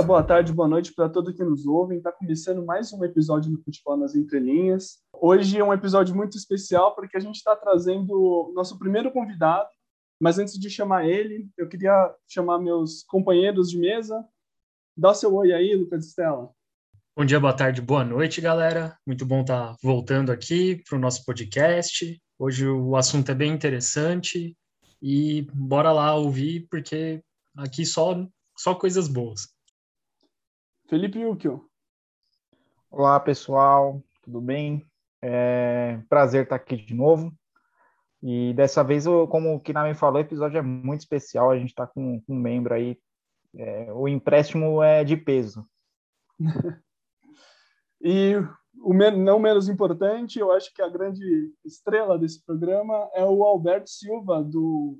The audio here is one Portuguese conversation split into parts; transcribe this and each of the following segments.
dia, boa tarde, boa noite para todos que nos ouvem. Está começando mais um episódio do Futebol nas Entrelinhas. Hoje é um episódio muito especial porque a gente está trazendo nosso primeiro convidado. Mas antes de chamar ele, eu queria chamar meus companheiros de mesa. Dá o seu oi aí, Lucas Estela. Bom dia, boa tarde, boa noite, galera. Muito bom estar tá voltando aqui para o nosso podcast. Hoje o assunto é bem interessante e bora lá ouvir, porque aqui só, só coisas boas. Felipe Yukio. Olá, pessoal, tudo bem? É prazer estar aqui de novo. E dessa vez, como o Kinami falou, o episódio é muito especial. A gente está com, um membro aí. É, o empréstimo é de peso. e o não menos importante, eu acho que a grande estrela desse programa é o Alberto Silva, do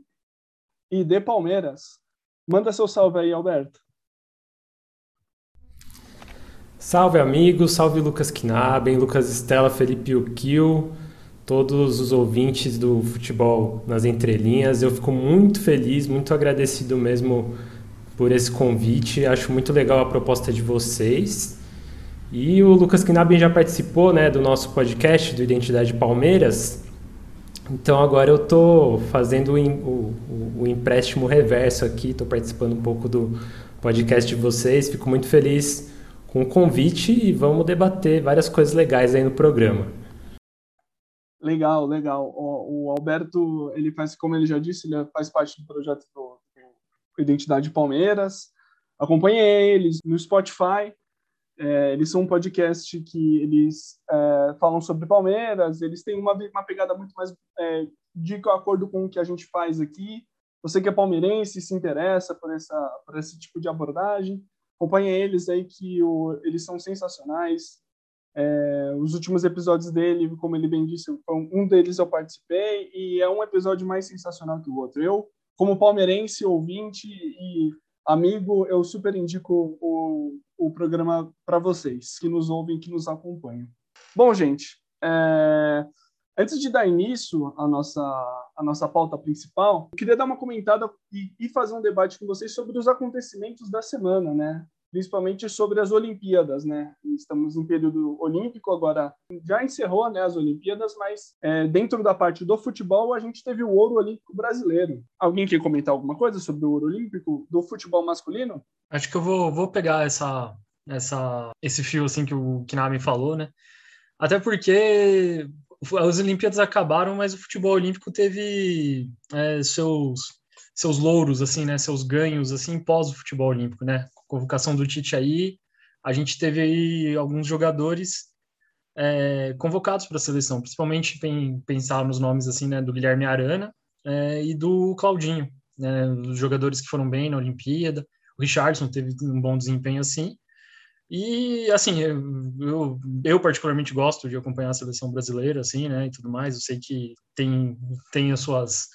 ID Palmeiras. Manda seu salve aí, Alberto. Salve amigos, salve Lucas Knaben, Lucas Estela, Felipe Ukil, todos os ouvintes do futebol nas entrelinhas. Eu fico muito feliz, muito agradecido mesmo por esse convite. Acho muito legal a proposta de vocês. E o Lucas Knaben já participou né, do nosso podcast do Identidade Palmeiras. Então agora eu estou fazendo o, o, o empréstimo reverso aqui, estou participando um pouco do podcast de vocês. Fico muito feliz com o convite e vamos debater várias coisas legais aí no programa. Legal, legal. O, o Alberto, ele faz, como ele já disse, ele faz parte do projeto do, do Identidade Palmeiras. Acompanhe eles no Spotify. É, eles são um podcast que eles é, falam sobre Palmeiras. Eles têm uma, uma pegada muito mais é, de acordo com o que a gente faz aqui. Você que é palmeirense se interessa por essa por esse tipo de abordagem, acompanha eles aí que o, eles são sensacionais. É, os últimos episódios dele, como ele bem disse, um deles eu participei e é um episódio mais sensacional que o outro. Eu, como palmeirense, ouvinte e amigo, eu super indico o, o programa para vocês que nos ouvem, que nos acompanham. Bom, gente, é, antes de dar início à nossa, à nossa pauta principal, eu queria dar uma comentada e, e fazer um debate com vocês sobre os acontecimentos da semana, né? principalmente sobre as Olimpíadas, né? Estamos em período olímpico agora, já encerrou, né, as Olimpíadas, mas é, dentro da parte do futebol a gente teve o ouro olímpico brasileiro. Alguém quer comentar alguma coisa sobre o ouro olímpico do futebol masculino? Acho que eu vou, vou pegar essa, essa, esse fio assim que o Kinami falou, né? Até porque as Olimpíadas acabaram, mas o futebol olímpico teve é, seus seus louros assim, né, seus ganhos assim pós o futebol olímpico, né? Convocação do Tite aí, a gente teve aí alguns jogadores é, convocados para a seleção, principalmente pensar nos nomes assim, né, do Guilherme Arana é, e do Claudinho, né, os jogadores que foram bem na Olimpíada. O Richardson teve um bom desempenho assim. E, assim, eu, eu, particularmente gosto de acompanhar a seleção brasileira, assim, né, e tudo mais. Eu sei que tem, tem as suas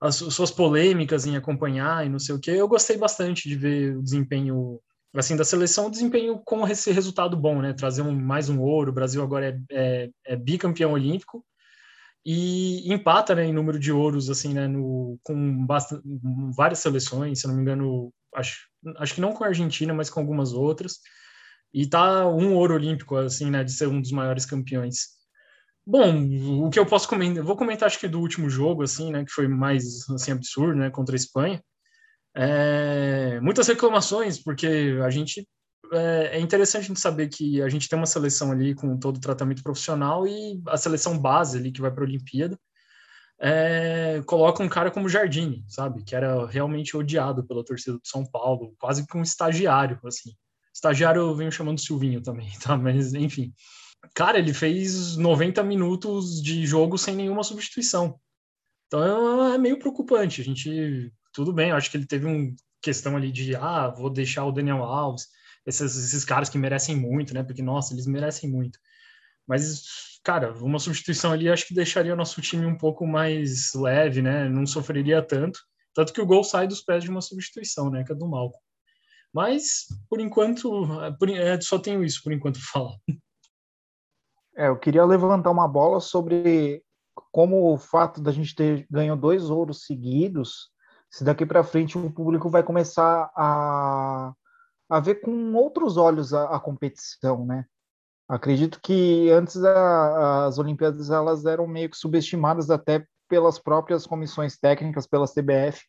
as suas polêmicas em acompanhar e não sei o que. Eu gostei bastante de ver o desempenho assim da seleção, desempenho com esse resultado bom, né? Trazer um, mais um ouro. O Brasil agora é, é, é bicampeão olímpico e empata né, em número de ouros assim, né? No, com bastante, várias seleções, se não me engano, acho, acho que não com a Argentina, mas com algumas outras. E tá um ouro olímpico assim, né? De ser um dos maiores campeões. Bom, o que eu posso comentar, vou comentar acho que do último jogo, assim, né, que foi mais assim absurdo, né, contra a Espanha. É, muitas reclamações, porque a gente é, é, interessante a gente saber que a gente tem uma seleção ali com todo o tratamento profissional e a seleção base ali que vai para a Olimpíada é, coloca um cara como Jardine, sabe, que era realmente odiado pela torcida do São Paulo, quase que um estagiário, assim. Estagiário eu venho chamando Silvinho também, tá? Mas enfim. Cara, ele fez 90 minutos de jogo sem nenhuma substituição. Então é meio preocupante. A gente, tudo bem, acho que ele teve uma questão ali de, ah, vou deixar o Daniel Alves, esses, esses caras que merecem muito, né? Porque, nossa, eles merecem muito. Mas, cara, uma substituição ali acho que deixaria o nosso time um pouco mais leve, né? Não sofreria tanto. Tanto que o gol sai dos pés de uma substituição, né? Que é do Malco. Mas, por enquanto, por, é, só tenho isso por enquanto para falar. É, eu queria levantar uma bola sobre como o fato da gente ter ganho dois ouros seguidos, se daqui para frente o público vai começar a, a ver com outros olhos a, a competição, né? Acredito que antes a, as Olimpíadas elas eram meio que subestimadas até pelas próprias comissões técnicas, pelas TBF,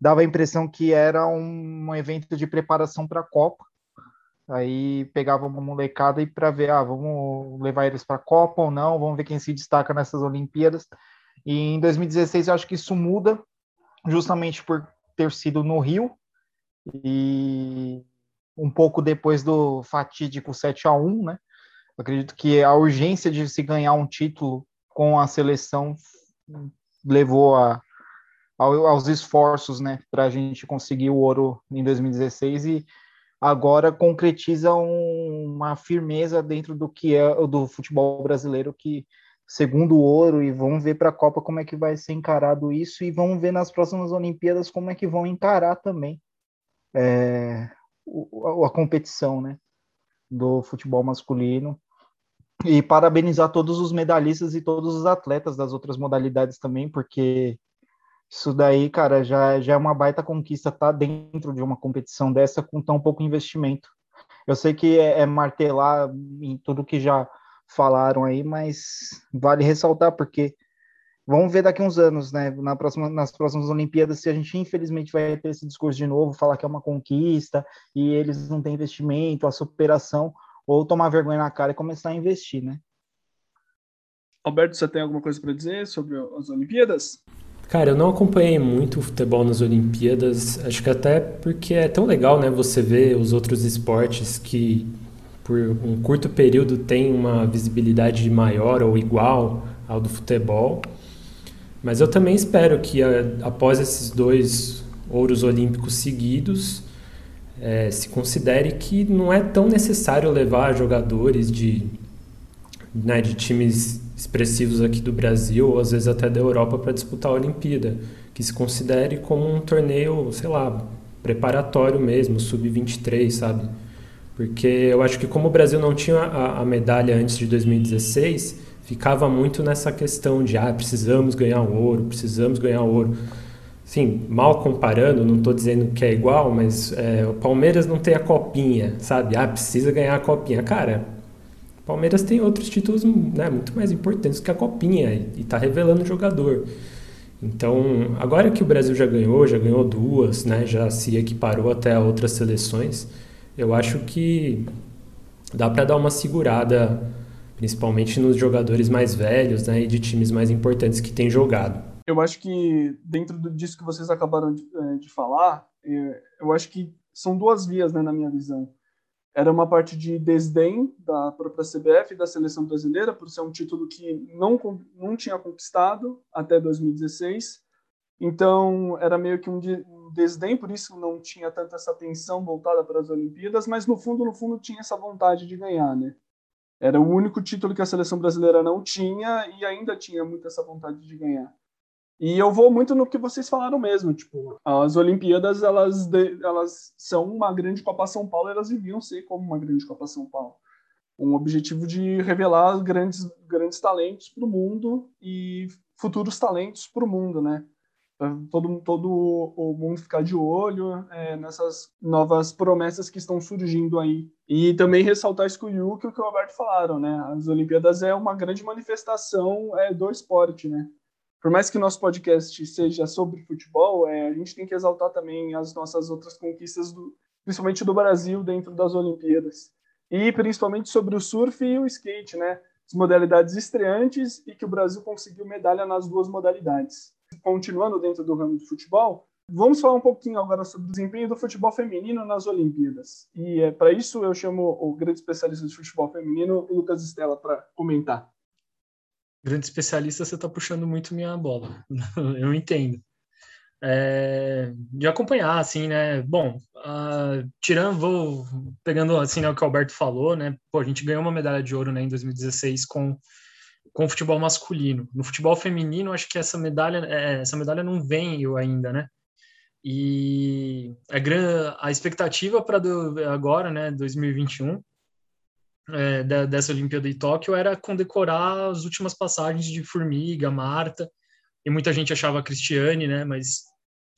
dava a impressão que era um, evento de preparação para a Copa. Aí pegava uma molecada e para ver, ah, vamos levar eles para a Copa ou não, vamos ver quem se destaca nessas Olimpíadas. E em 2016 eu acho que isso muda, justamente por ter sido no Rio e um pouco depois do fatídico 7 a 1, né? Acredito que a urgência de se ganhar um título com a seleção levou a, aos esforços, né, para a gente conseguir o ouro em 2016 e agora concretiza um, uma firmeza dentro do que é do futebol brasileiro que segundo o ouro e vamos ver para a Copa como é que vai ser encarado isso e vamos ver nas próximas Olimpíadas como é que vão encarar também é, a, a competição, né, do futebol masculino. E parabenizar todos os medalhistas e todos os atletas das outras modalidades também, porque isso daí, cara, já, já é uma baita conquista estar tá dentro de uma competição dessa com tão pouco investimento. Eu sei que é, é martelar em tudo que já falaram aí, mas vale ressaltar porque vamos ver daqui uns anos, né, na próxima, nas próximas Olimpíadas, se a gente infelizmente vai ter esse discurso de novo, falar que é uma conquista e eles não têm investimento, a superação, ou tomar vergonha na cara e começar a investir, né? Alberto, você tem alguma coisa para dizer sobre as Olimpíadas? Cara, eu não acompanhei muito o futebol nas Olimpíadas, acho que até porque é tão legal, né, você ver os outros esportes que por um curto período tem uma visibilidade maior ou igual ao do futebol. Mas eu também espero que após esses dois ouros olímpicos seguidos, é, se considere que não é tão necessário levar jogadores de, né, de times expressivos aqui do Brasil ou às vezes até da Europa para disputar a Olimpíada, que se considere como um torneio, sei lá, preparatório mesmo, sub-23, sabe? Porque eu acho que como o Brasil não tinha a, a medalha antes de 2016, ficava muito nessa questão de ah, precisamos ganhar ouro, precisamos ganhar ouro. Sim, mal comparando, não estou dizendo que é igual, mas é, o Palmeiras não tem a copinha, sabe? Ah, precisa ganhar a copinha. Cara, Palmeiras tem outros títulos né, muito mais importantes que a copinha e está revelando o jogador. Então, agora que o Brasil já ganhou, já ganhou duas, né, já se equiparou até a outras seleções, eu acho que dá para dar uma segurada, principalmente nos jogadores mais velhos né, e de times mais importantes que têm jogado eu acho que dentro disso que vocês acabaram de, eh, de falar, eh, eu acho que são duas vias, né, na minha visão. Era uma parte de desdém da própria CBF e da seleção brasileira por ser um título que não não tinha conquistado até 2016. Então era meio que um desdém, por isso não tinha tanta essa atenção voltada para as Olimpíadas, mas no fundo, no fundo tinha essa vontade de ganhar, né? Era o único título que a seleção brasileira não tinha e ainda tinha muito essa vontade de ganhar. E eu vou muito no que vocês falaram mesmo, tipo, as Olimpíadas, elas, elas são uma grande Copa São Paulo, elas deviam ser como uma grande Copa São Paulo. Um objetivo de revelar grandes, grandes talentos para o mundo e futuros talentos para o mundo, né? todo, todo o mundo ficar de olho é, nessas novas promessas que estão surgindo aí. E também ressaltar isso que o Yuki o que o Roberto falaram, né? As Olimpíadas é uma grande manifestação é, do esporte, né? Por mais que o nosso podcast seja sobre futebol, é, a gente tem que exaltar também as nossas outras conquistas, do, principalmente do Brasil dentro das Olimpíadas. E principalmente sobre o surf e o skate, né? As modalidades estreantes e que o Brasil conseguiu medalha nas duas modalidades. Continuando dentro do ramo do futebol, vamos falar um pouquinho agora sobre o desempenho do futebol feminino nas Olimpíadas. E é, para isso eu chamo o grande especialista de futebol feminino, Lucas Estela, para comentar grande especialista, você está puxando muito minha bola. eu entendo. É, de acompanhar, assim, né? Bom, uh, tirando, vou pegando assim né, o que o Alberto falou, né? Pô, a gente ganhou uma medalha de ouro né, em 2016 com com o futebol masculino. No futebol feminino, acho que essa medalha, é, essa medalha não veio ainda, né? E a, a expectativa para agora, né, 2021, é, dessa Olimpíada de Tóquio era condecorar as últimas passagens de Formiga, Marta, e muita gente achava a Cristiane, né, mas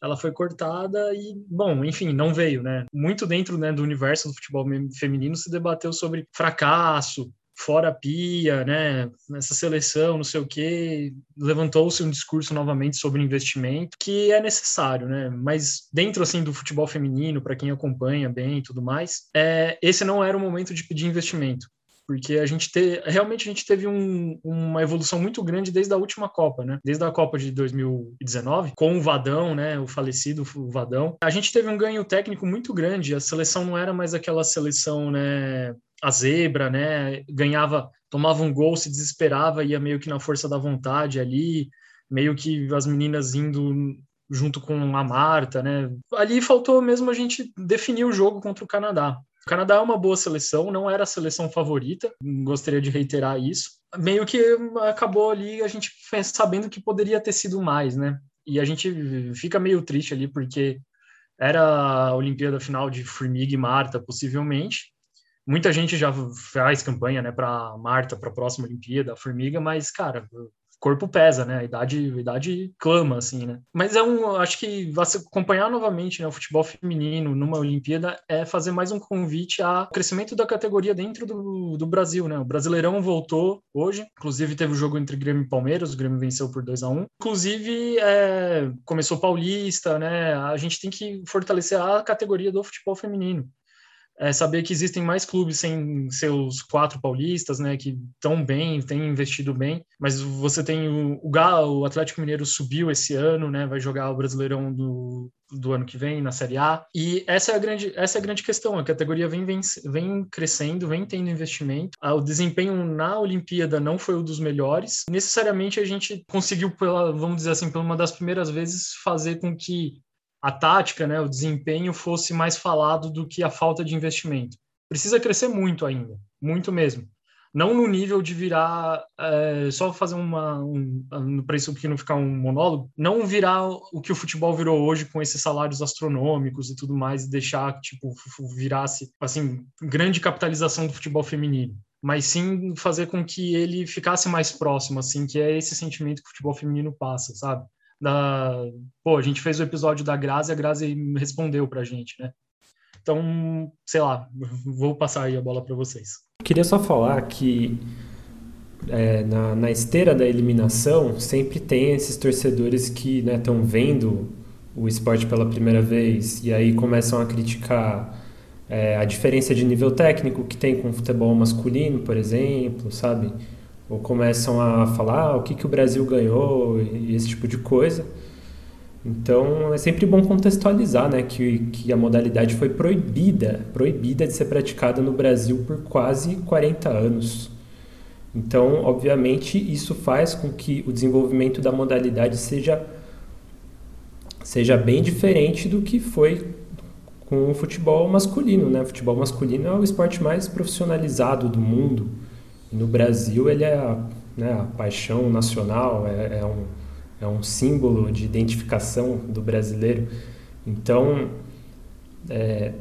ela foi cortada e, bom, enfim, não veio, né? Muito dentro né, do universo do futebol feminino se debateu sobre fracasso, fora a pia, né, nessa seleção, não sei o quê, levantou-se um discurso novamente sobre investimento, que é necessário, né, mas dentro, assim, do futebol feminino, para quem acompanha bem e tudo mais, é, esse não era o momento de pedir investimento porque a gente te, realmente a gente teve um, uma evolução muito grande desde a última Copa, né? Desde a Copa de 2019, com o Vadão, né? O falecido Vadão. A gente teve um ganho técnico muito grande. A seleção não era mais aquela seleção, né? A zebra, né? Ganhava, tomava um gol, se desesperava, ia meio que na força da vontade ali, meio que as meninas indo junto com a Marta, né? Ali faltou mesmo a gente definir o jogo contra o Canadá. O Canadá é uma boa seleção, não era a seleção favorita, gostaria de reiterar isso. Meio que acabou ali a gente sabendo que poderia ter sido mais, né? E a gente fica meio triste ali porque era a Olimpíada final de Formiga e Marta, possivelmente. Muita gente já faz campanha, né, para Marta, para a próxima Olimpíada, a Formiga, mas, cara, corpo pesa, né? A idade, a idade clama, assim, né? Mas é um, acho que acompanhar novamente né, o futebol feminino numa Olimpíada é fazer mais um convite ao crescimento da categoria dentro do, do Brasil, né? O Brasileirão voltou hoje, inclusive teve o jogo entre Grêmio e Palmeiras, o Grêmio venceu por 2 a 1 Inclusive, é, começou Paulista, né? A gente tem que fortalecer a categoria do futebol feminino é saber que existem mais clubes sem seus quatro paulistas, né, que estão bem, têm investido bem, mas você tem o, o Galo, o Atlético Mineiro subiu esse ano, né, vai jogar o Brasileirão do, do ano que vem na Série A, e essa é a grande, essa é a grande questão, a categoria vem, vem, vem crescendo, vem tendo investimento, o desempenho na Olimpíada não foi o dos melhores, necessariamente a gente conseguiu, pela, vamos dizer assim, por uma das primeiras vezes, fazer com que a tática, né, o desempenho fosse mais falado do que a falta de investimento. Precisa crescer muito ainda, muito mesmo. Não no nível de virar, é, só fazer uma, um, para isso que não ficar um monólogo, não virar o que o futebol virou hoje com esses salários astronômicos e tudo mais, e deixar, tipo, virasse, assim, grande capitalização do futebol feminino mas sim fazer com que ele ficasse mais próximo, assim, que é esse sentimento que o futebol feminino passa, sabe? Da pô, a gente fez o episódio da Grazi, a Grazi respondeu pra gente, né? Então, sei lá, vou passar aí a bola para vocês. Queria só falar que é, na, na, esteira da eliminação sempre tem esses torcedores que estão né, vendo o esporte pela primeira vez e aí começam a criticar é, a diferença de nível técnico que tem com o futebol masculino, por exemplo, sabe? Ou começam a falar ah, o que, que o Brasil ganhou e esse tipo de coisa. Então é sempre bom contextualizar né, que, que a modalidade foi proibida, proibida de ser praticada no Brasil por quase 40 anos. Então, obviamente, isso faz com que o desenvolvimento da modalidade seja, seja bem diferente do que foi com o futebol masculino. Né? O futebol masculino é o esporte mais profissionalizado do mundo no Brasil ele é a, né, a paixão nacional, é, é, um, é um símbolo de identificação do brasileiro. Então, é,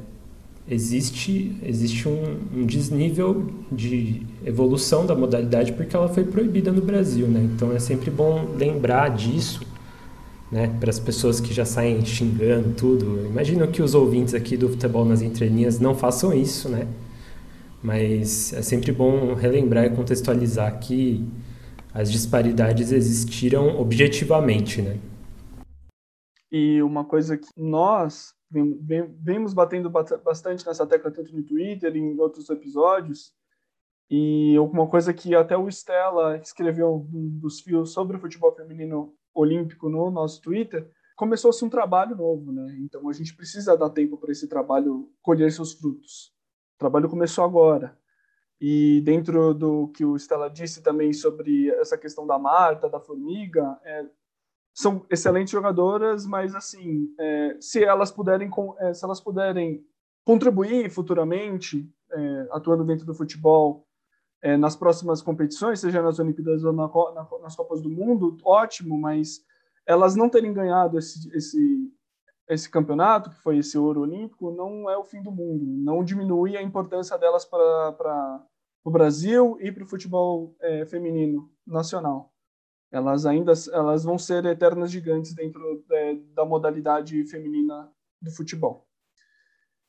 existe, existe um, um, desnível de evolução da modalidade porque ela foi proibida no Brasil. Né? Então, é sempre bom lembrar disso. Né, para as pessoas que já saem xingando tudo. Imagino que os ouvintes aqui do Futebol nas Entrelinhas não façam isso, né? Mas é sempre bom relembrar e contextualizar que as disparidades existiram objetivamente, né? E uma coisa que nós vemos batendo bastante nessa tecla tanto no Twitter em outros episódios, e uma coisa que até o Stella escreveu um dos fios sobre o futebol feminino olímpico no nosso Twitter, começou-se um trabalho novo, né? Então a gente precisa dar tempo para esse trabalho colher seus frutos. O trabalho começou agora. E dentro do que o Stella disse também sobre essa questão da Marta, da Formiga, é, são excelentes jogadoras, mas assim, é, se elas puderem, é, se elas puderem contribuir futuramente, é, atuando dentro do futebol, é, nas próximas competições, seja nas Olimpíadas ou na, na, nas Copas do Mundo, ótimo, mas elas não terem ganhado esse, esse esse campeonato, que foi esse ouro olímpico, não é o fim do mundo. Não diminui a importância delas para o Brasil e para o futebol é, feminino nacional. Elas ainda elas vão ser eternas gigantes dentro é, da modalidade feminina do futebol.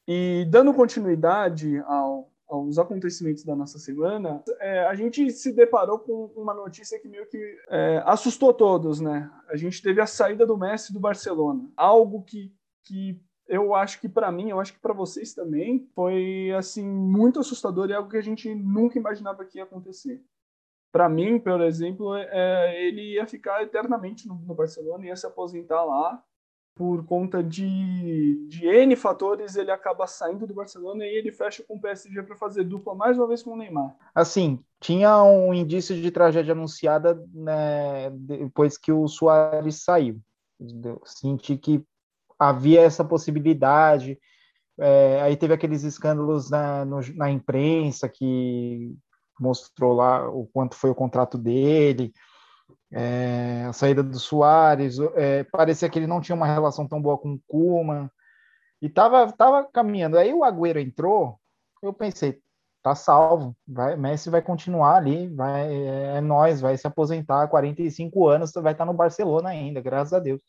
E dando continuidade ao, aos acontecimentos da nossa semana, é, a gente se deparou com uma notícia que meio que é, assustou todos, né? A gente teve a saída do Messi do Barcelona, algo que, que eu acho que para mim, eu acho que para vocês também, foi assim muito assustador e algo que a gente nunca imaginava que ia acontecer. Para mim, por exemplo, é, ele ia ficar eternamente no, no Barcelona, ia se aposentar lá por conta de, de N fatores, ele acaba saindo do Barcelona e ele fecha com o PSG para fazer dupla mais uma vez com o Neymar. Assim, tinha um indício de tragédia anunciada né, depois que o Soares saiu. Senti que havia essa possibilidade. É, aí teve aqueles escândalos na, no, na imprensa que mostrou lá o quanto foi o contrato dele é, a saída do Soares, é, parecia que ele não tinha uma relação tão boa com o Kuma, e tava, tava caminhando. Aí o Agüero entrou, eu pensei, tá salvo, vai, Messi vai continuar ali, vai, é, é nós, vai se aposentar, 45 anos, vai estar no Barcelona ainda, graças a Deus.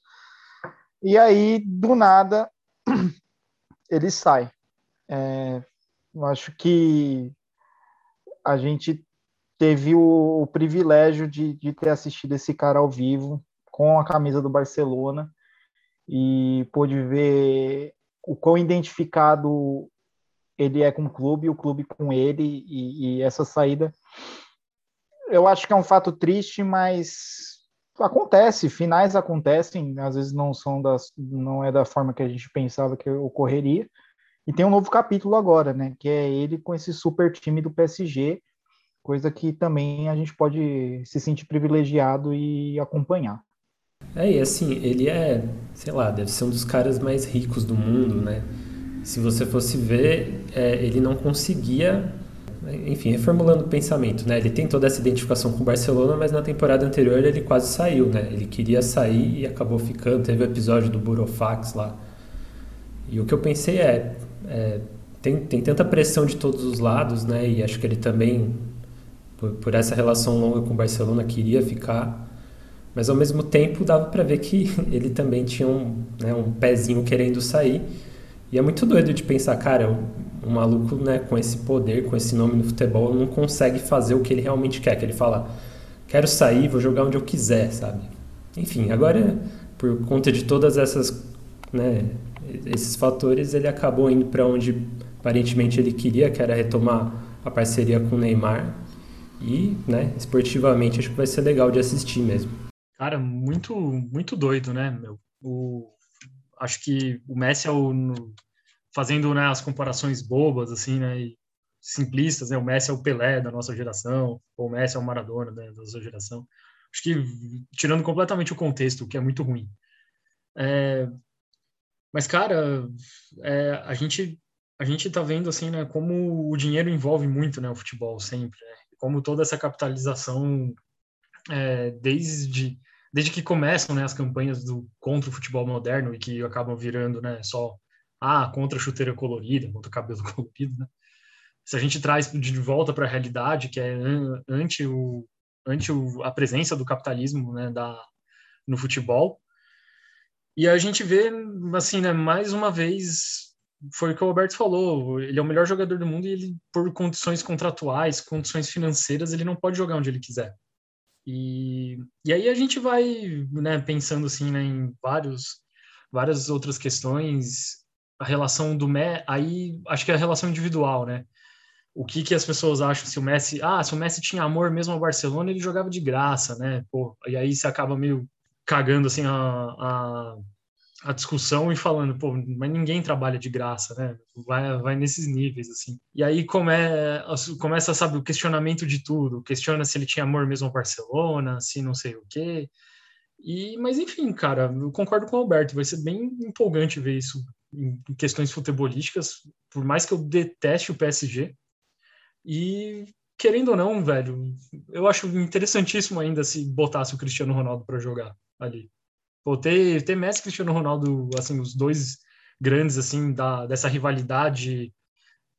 E aí, do nada, ele sai. É, eu acho que a gente teve o, o privilégio de, de ter assistido esse cara ao vivo com a camisa do Barcelona e pôde ver o quão identificado ele é com o clube, o clube com ele e, e, essa saída. Eu acho que é um fato triste, mas acontece, finais acontecem, às vezes não são das, não é da forma que a gente pensava que ocorreria. E tem um novo capítulo agora, né, que é ele com esse super time do PSG coisa que também a gente pode se sentir privilegiado e acompanhar. É, e assim, ele é, sei lá, deve ser um dos caras mais ricos do mundo, né? Se você fosse ver, é, ele não conseguia, enfim, reformulando o pensamento, né? Ele tem toda essa identificação com o Barcelona, mas na temporada anterior ele quase saiu, né? Ele queria sair e acabou ficando. Teve o episódio do Burofax lá. E o que eu pensei é, é tem, tem tanta pressão de todos os lados, né? E acho que ele também por, por essa relação longa com o Barcelona, queria ficar. Mas ao mesmo tempo dava para ver que ele também tinha um, né, um pezinho querendo sair. E é muito doido de pensar, cara, um, maluco né, com esse poder, com esse nome no futebol, não consegue fazer o que ele realmente quer. Que ele fala, quero sair, vou jogar onde eu quiser, sabe? Enfim, agora, por conta de todas essas, né, esses fatores, ele acabou indo para onde aparentemente ele queria, que era retomar a parceria com o Neymar. E, né, esportivamente acho que vai ser legal de assistir mesmo. Cara, muito, muito doido, né, meu? O, acho que o Messi é o, no, fazendo né, as comparações bobas, assim, né, e simplistas, né, o Messi é o Pelé da nossa geração, ou o Messi é o Maradona né, da nossa geração. Acho que tirando completamente o contexto, que é muito ruim. É, mas, cara, é, a gente a gente tá vendo assim, né, como o dinheiro envolve muito, né, o futebol sempre, né? Como toda essa capitalização é, desde desde que começam né, as campanhas do contra o futebol moderno e que acabam virando né, só ah contra a chuteira colorida, contra o cabelo colorido, né? Se a gente traz de volta para a realidade que é ante o ante o, a presença do capitalismo né, da no futebol e a gente vê assim né, mais uma vez foi o que o Alberto falou. Ele é o melhor jogador do mundo e ele, por condições contratuais, condições financeiras, ele não pode jogar onde ele quiser. E, e aí a gente vai né, pensando assim né, em vários, várias outras questões. A relação do Messi, aí acho que é a relação individual, né? O que, que as pessoas acham se o Messi, ah, se o Messi tinha amor mesmo ao Barcelona, ele jogava de graça, né? Pô, e aí você acaba meio cagando assim a, a a discussão e falando, pô, mas ninguém trabalha de graça, né? Vai, vai nesses níveis, assim. E aí come, começa, sabe, o questionamento de tudo. Questiona se ele tinha amor mesmo ao Barcelona, se não sei o quê. E, mas enfim, cara, eu concordo com o Alberto, vai ser bem empolgante ver isso em questões futebolísticas, por mais que eu deteste o PSG. E querendo ou não, velho, eu acho interessantíssimo ainda se botasse o Cristiano Ronaldo para jogar ali. Pô, ter, ter Messi e Cristiano Ronaldo, assim, os dois grandes, assim, da, dessa rivalidade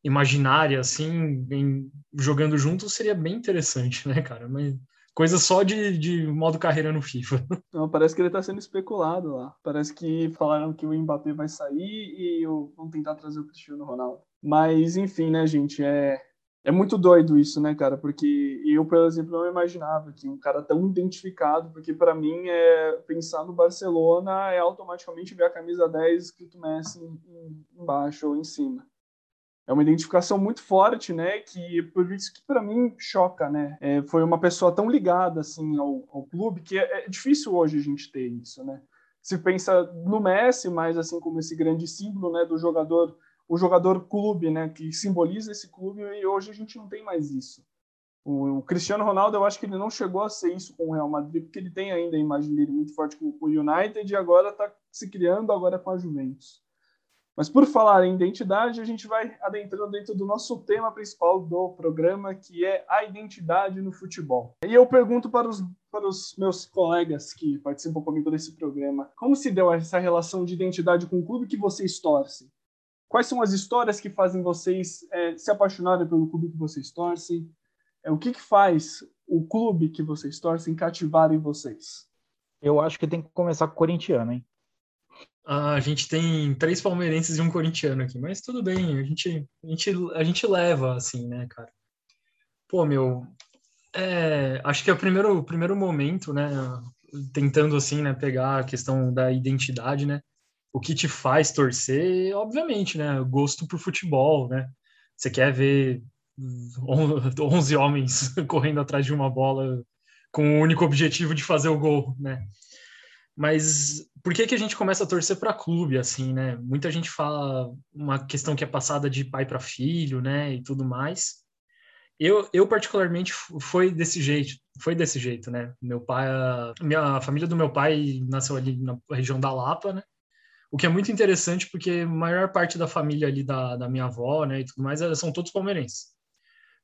imaginária, assim, em, jogando juntos seria bem interessante, né, cara? Mas Coisa só de, de modo carreira no FIFA. Não, parece que ele está sendo especulado lá. Parece que falaram que o Mbappé vai sair e vão tentar trazer o Cristiano Ronaldo. Mas, enfim, né, gente? É, é muito doido isso, né, cara? Porque eu, por exemplo, não imaginava que um cara tão identificado, porque para mim é pensar no Barcelona é automaticamente ver a camisa 10 escrito Messi embaixo ou em cima. É uma identificação muito forte, né? Que por isso que para mim choca, né? É, foi uma pessoa tão ligada assim ao, ao clube que é, é difícil hoje a gente ter isso, né? Se pensa no Messi, mas assim como esse grande símbolo, né, do jogador o jogador clube, né, que simboliza esse clube, e hoje a gente não tem mais isso. O, o, Cristiano Ronaldo, eu acho que ele não chegou a ser isso com o Real Madrid, porque ele tem ainda a imagem dele muito forte com, com o United e agora está se criando agora com a Juventus. Mas por falar em identidade, a gente vai adentrando dentro do nosso tema principal do programa, que é a identidade no futebol. E eu pergunto para os, para os meus colegas que participam comigo desse programa, como se deu essa relação de identidade com o clube que vocês torcem? Quais são as histórias que fazem vocês é, se apaixonarem pelo clube que vocês torcem? É, o que, que faz o clube que vocês torcem cativar em vocês? Eu acho que tem que começar com o corintiano, hein? Ah, a gente tem três palmeirenses e um corintiano aqui, mas tudo bem, a gente, a gente, a gente leva, assim, né, cara? Pô, meu, é, acho que é o primeiro, o primeiro momento, né, tentando, assim, né, pegar a questão da identidade, né, o que te faz torcer, obviamente, né? Gosto por futebol, né? Você quer ver 11 homens correndo atrás de uma bola com o único objetivo de fazer o gol, né? Mas por que que a gente começa a torcer para clube assim, né? Muita gente fala uma questão que é passada de pai para filho, né, e tudo mais. Eu, eu particularmente foi desse jeito, foi desse jeito, né? Meu pai, a minha a família do meu pai nasceu ali na região da Lapa, né? O que é muito interessante porque a maior parte da família ali da, da minha avó, né, e tudo mais, são todos palmeirenses.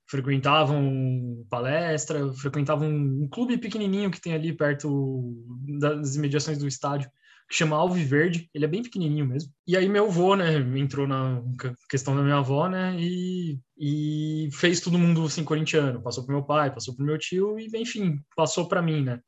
Frequentavam palestra, frequentavam um clube pequenininho que tem ali perto das imediações do estádio, que chama Alviverde, ele é bem pequenininho mesmo. E aí meu avô, né, entrou na questão da minha avó, né, e, e fez todo mundo assim corintiano, passou pro meu pai, passou pro meu tio e enfim, passou para mim, né?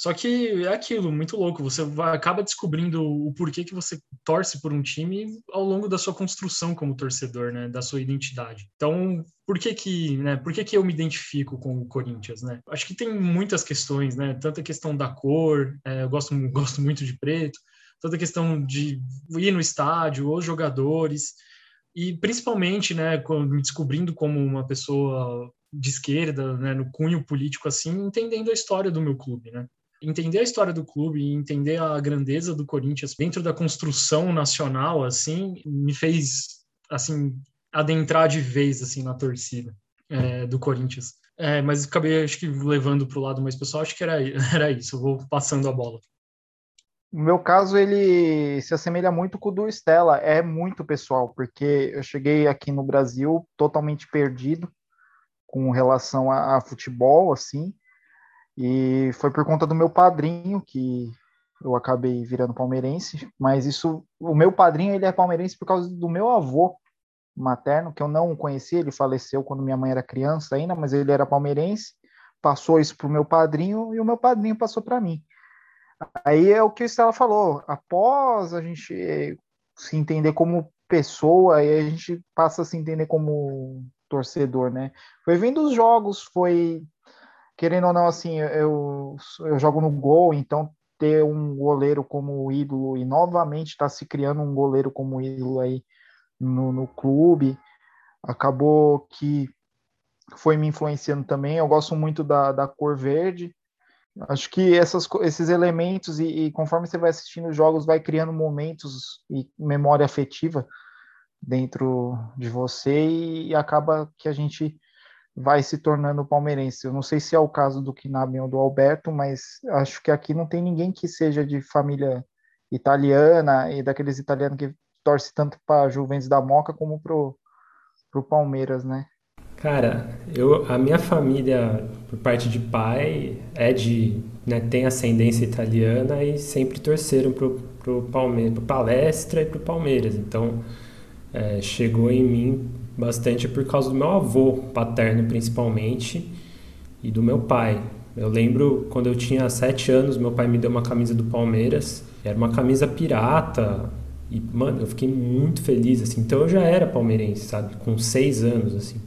Só que é aquilo, muito louco. Você vai, acaba descobrindo o porquê que você torce por um time ao longo da sua construção como torcedor, né? Da sua identidade. Então, por que que, né? Por que que eu me identifico com o Corinthians, né? Acho que tem muitas questões, né? Tanta questão da cor, é, eu gosto, gosto muito de preto, tanta questão de ir no estádio, os jogadores, e principalmente, né? Quando me descobrindo como uma pessoa de esquerda, né, no cunho político assim, entendendo a história do meu clube, né? Entender a história do clube e entender a grandeza do Corinthians dentro da construção nacional, assim, me fez, assim, adentrar de vez, assim, na torcida é, do Corinthians. É, mas acabei, acho que, levando para o lado mais pessoal, acho que era, era isso, eu vou passando a bola. No meu caso, ele se assemelha muito com o do Stella, é muito pessoal, porque eu cheguei aqui no Brasil totalmente perdido com relação a, a futebol, assim, e foi por conta do meu padrinho que eu acabei virando palmeirense, mas isso, o meu padrinho ele é palmeirense por causa do meu avô materno, que eu não conhecia, ele faleceu quando minha mãe era criança ainda, mas ele era palmeirense, passou isso para o meu padrinho e o meu padrinho passou para mim. Aí é o que o Estela falou, após a gente se entender como pessoa, aí a gente passa a se entender como torcedor, né? Foi vendo os jogos, foi querendo ou não, assim, eu, eu jogo no gol, então ter um goleiro como ídolo e novamente está se criando um goleiro como ídolo aí no, no clube, acabou que foi me influenciando também. Eu gosto muito da, da cor verde. Acho que essas, esses elementos, e, e conforme você vai assistindo os jogos, vai criando momentos e memória afetiva dentro de você, e, e acaba que a gente vai se tornando palmeirense. Eu não sei se é o caso do Kinabi ou do Alberto, mas acho que aqui não tem ninguém que seja de família italiana e daqueles italianos que torce tanto para Juventus da Moca como pro pro Palmeiras, né? Cara, eu a minha família por parte de pai é de, né, tem ascendência italiana e sempre torceram pro pro Palmeiras, pro Palestra e pro Palmeiras. Então, é, chegou em mim bastante por causa do meu avô paterno, principalmente, e do meu pai. Eu lembro quando eu tinha sete anos, meu pai me deu uma camisa do Palmeiras. Era uma camisa pirata. E, mano, eu fiquei muito feliz, assim. Então eu já era palmeirense, sabe? Com seis anos, assim.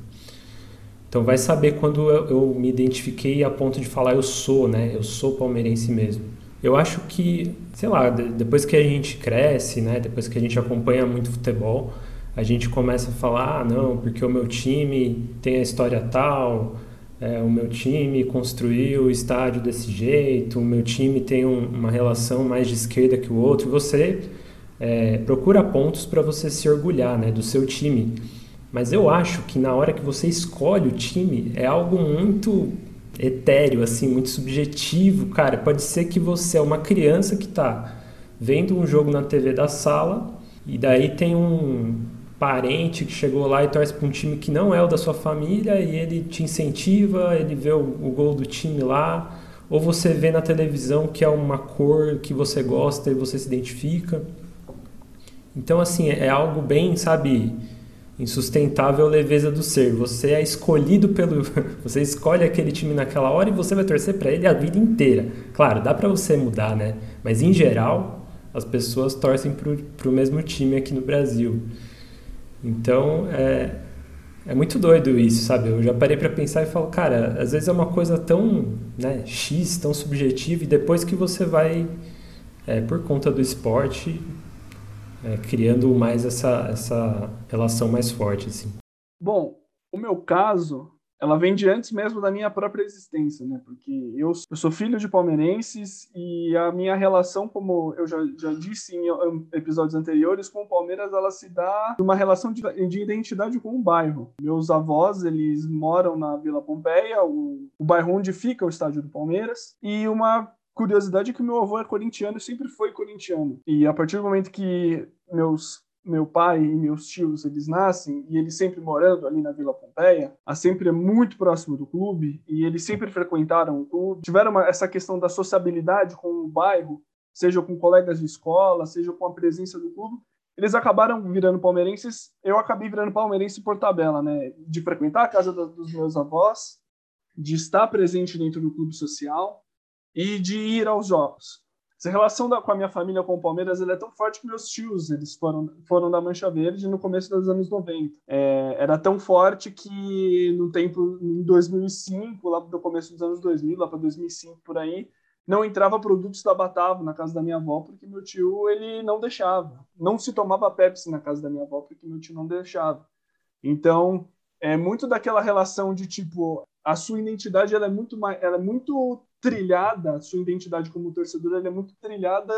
Então vai saber quando eu, eu me identifiquei a ponto de falar eu sou, né? Eu sou palmeirense mesmo. Eu acho que, sei lá, depois que a gente cresce, né? Depois que a gente acompanha muito futebol, a gente começa a falar, ah, não, porque o meu time tem a história tal, é, o meu time construiu o estádio desse jeito, o meu time tem um, uma relação mais de esquerda que o outro. Você é, procura pontos para você se orgulhar né, do seu time. Mas eu acho que na hora que você escolhe o time é algo muito etéreo, assim, muito subjetivo, cara. Pode ser que você é uma criança que está vendo um jogo na TV da sala e daí tem um parente que chegou lá e torce para um time que não é o da sua família e ele te incentiva, ele vê o, o gol do time lá, ou você vê na televisão que é uma cor que você gosta e você se identifica. Então, assim, é algo bem, sabe, insustentável leveza do ser. Você é escolhido pelo. Você escolhe aquele time naquela hora e você vai torcer para ele a vida inteira. Claro, dá para você mudar, né? Mas, em geral, as pessoas torcem para o mesmo time aqui no Brasil. Então, é, é muito doido isso, sabe? Eu já parei para pensar e falo, cara, às vezes é uma coisa tão né, X, tão subjetiva, e depois que você vai, é, por conta do esporte, é, criando mais essa, essa relação mais forte, assim. Bom, o meu caso, ela vem de antes mesmo da minha própria existência, né? Porque eu, eu sou filho de palmeirenses e a minha relação, como eu já, já disse em episódios anteriores, com o Palmeiras, ela se dá uma relação de, de identidade com o bairro. Meus avós, eles moram na Vila Pompeia, o, o bairro onde fica o estádio do Palmeiras, e uma curiosidade é que meu avô é corintiano e sempre foi corintiano. E a partir do momento que meus meu pai e meus tios eles nascem e eles sempre morando ali na Vila Pompeia, a sempre é muito próximo do clube e eles sempre frequentaram o clube, tiveram uma, essa questão da sociabilidade com o bairro, seja com colegas de escola, seja com a presença do clube, eles acabaram virando palmeirenses. Eu acabei virando palmeirense por tabela, né? De frequentar a casa dos meus avós, de estar presente dentro do clube social e de ir aos jogos. Essa relação da, com a minha família com o Palmeiras é tão forte que meus tios eles foram, foram da Mancha Verde no começo dos anos 90. É, era tão forte que no tempo, em 2005, lá no começo dos anos 2000, lá para 2005 por aí, não entrava produtos da Batavo na casa da minha avó porque meu tio ele não deixava. Não se tomava Pepsi na casa da minha avó porque meu tio não deixava. Então, é muito daquela relação de tipo a sua identidade ela é muito mais, ela é muito trilhada, sua identidade como torcedor é muito trilhada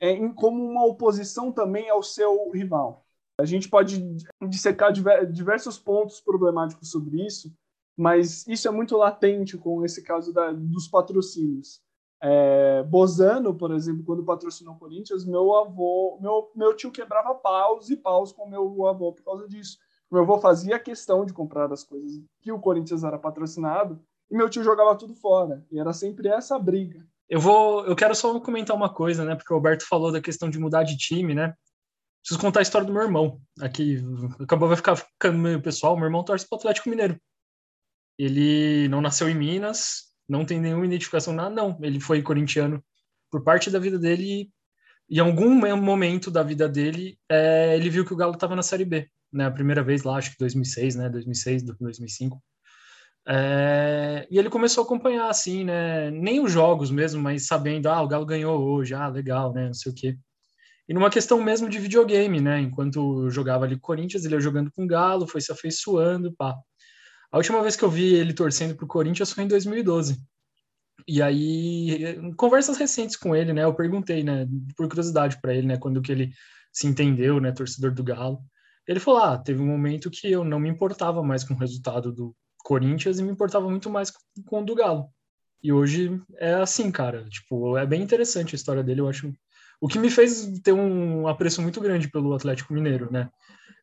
é, em, como uma oposição também ao seu rival. A gente pode dissecar diversos pontos problemáticos sobre isso, mas isso é muito latente com esse caso da, dos patrocínios. É, Bozano, por exemplo, quando patrocinou o Corinthians, meu avô, meu, meu tio quebrava paus e paus com meu avô por causa disso. Meu avô fazia questão de comprar as coisas que o Corinthians era patrocinado e meu tio jogava tudo fora. E era sempre essa briga. Eu vou, eu quero só comentar uma coisa, né? Porque o Roberto falou da questão de mudar de time, né? Preciso contar a história do meu irmão. Aqui acabou vai ficar ficando meio pessoal. Meu irmão torce para o Atlético Mineiro. Ele não nasceu em Minas, não tem nenhuma identificação nada, não. Ele foi corintiano por parte da vida dele e em algum momento da vida dele, é, ele viu que o Galo estava na Série B, né? A primeira vez lá, acho que 2006, né? 2006, 2005. É, e ele começou a acompanhar, assim, né? Nem os jogos mesmo, mas sabendo, ah, o Galo ganhou hoje, ah, legal, né? Não sei o quê. E numa questão mesmo de videogame, né? Enquanto eu jogava ali o Corinthians, ele ia jogando com o Galo, foi se afeiçoando, pá. A última vez que eu vi ele torcendo pro Corinthians foi em 2012. E aí, em conversas recentes com ele, né? Eu perguntei, né? Por curiosidade para ele, né? Quando que ele se entendeu, né? Torcedor do Galo. Ele falou: ah, teve um momento que eu não me importava mais com o resultado do, Corinthians e me importava muito mais com o do Galo. E hoje é assim, cara. Tipo, é bem interessante a história dele, eu acho. O que me fez ter um apreço muito grande pelo Atlético Mineiro, né?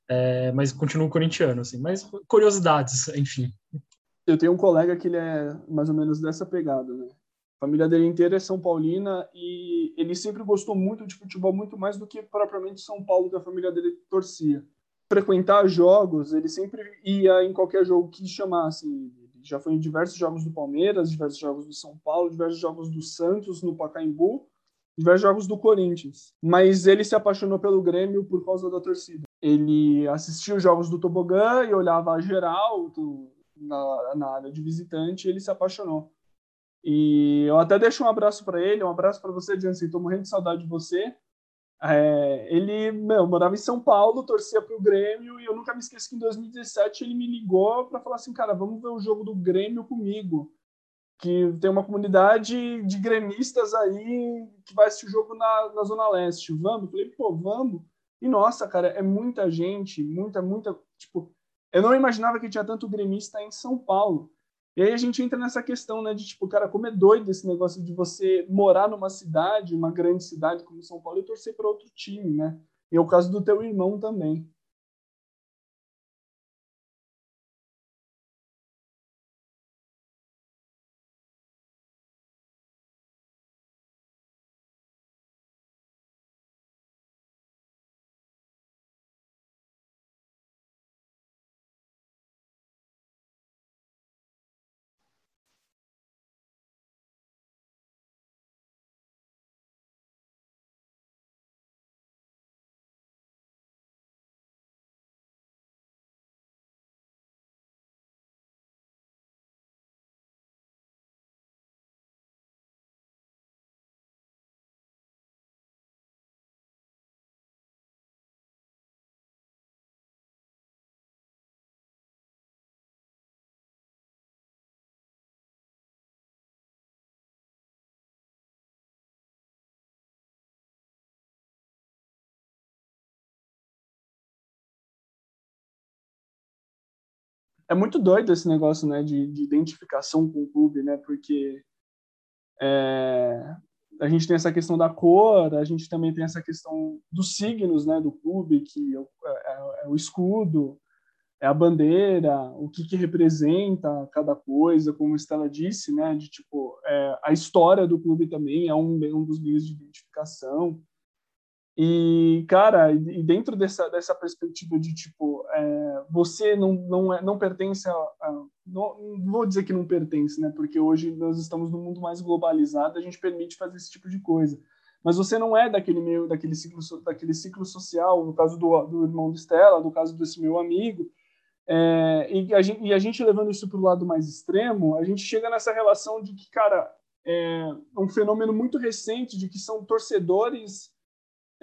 É, mas continuo corintiano, assim. Mas curiosidades, enfim. Eu tenho um colega que ele é mais ou menos dessa pegada, né? A família dele inteira é São Paulina e ele sempre gostou muito de futebol, muito mais do que propriamente São Paulo, que a família dele torcia frequentar jogos, ele sempre ia em qualquer jogo que chamasse. Já foi em diversos jogos do Palmeiras, diversos jogos do São Paulo, diversos jogos do Santos no Pacaembu, diversos jogos do Corinthians. Mas ele se apaixonou pelo Grêmio por causa da torcida. Ele assistia os jogos do Tobogã e olhava a geral do, na, na área de visitante e ele se apaixonou. E eu até deixo um abraço para ele, um abraço para você, Jansen. Estou morrendo de saudade de você. É, ele meu, morava em São Paulo, torcia para o Grêmio, e eu nunca me esqueço que em 2017 ele me ligou para falar assim: cara, vamos ver o jogo do Grêmio comigo. Que tem uma comunidade de gremistas aí que vai assistir o jogo na, na Zona Leste. Vamos? Falei, pô, vamos. E nossa, cara, é muita gente, muita, muita. Tipo, eu não imaginava que tinha tanto gremista em São Paulo. E aí a gente entra nessa questão, né, de tipo, cara, como é doido esse negócio de você morar numa cidade, uma grande cidade como São Paulo e torcer para outro time, né? E é o caso do teu irmão também. É muito doido esse negócio, né, de, de identificação com o clube, né, porque é, a gente tem essa questão da cor, a gente também tem essa questão dos signos, né, do clube, que é, é, é o escudo, é a bandeira, o que, que representa cada coisa, como a Estela disse, né, de tipo, é, a história do clube também é um, um dos meios de identificação. E, cara, e dentro dessa, dessa perspectiva de, tipo, é, você não, não, é, não pertence a, a não, vou dizer que não pertence, né? Porque hoje nós estamos num mundo mais globalizado, a gente permite fazer esse tipo de coisa. Mas você não é daquele meio, daquele ciclo, daquele ciclo social, no caso do, do irmão do Stella, no caso desse meu amigo, é, e, a gente, e a gente levando isso para o lado mais extremo, a gente chega nessa relação de que, cara, é um fenômeno muito recente de que são torcedores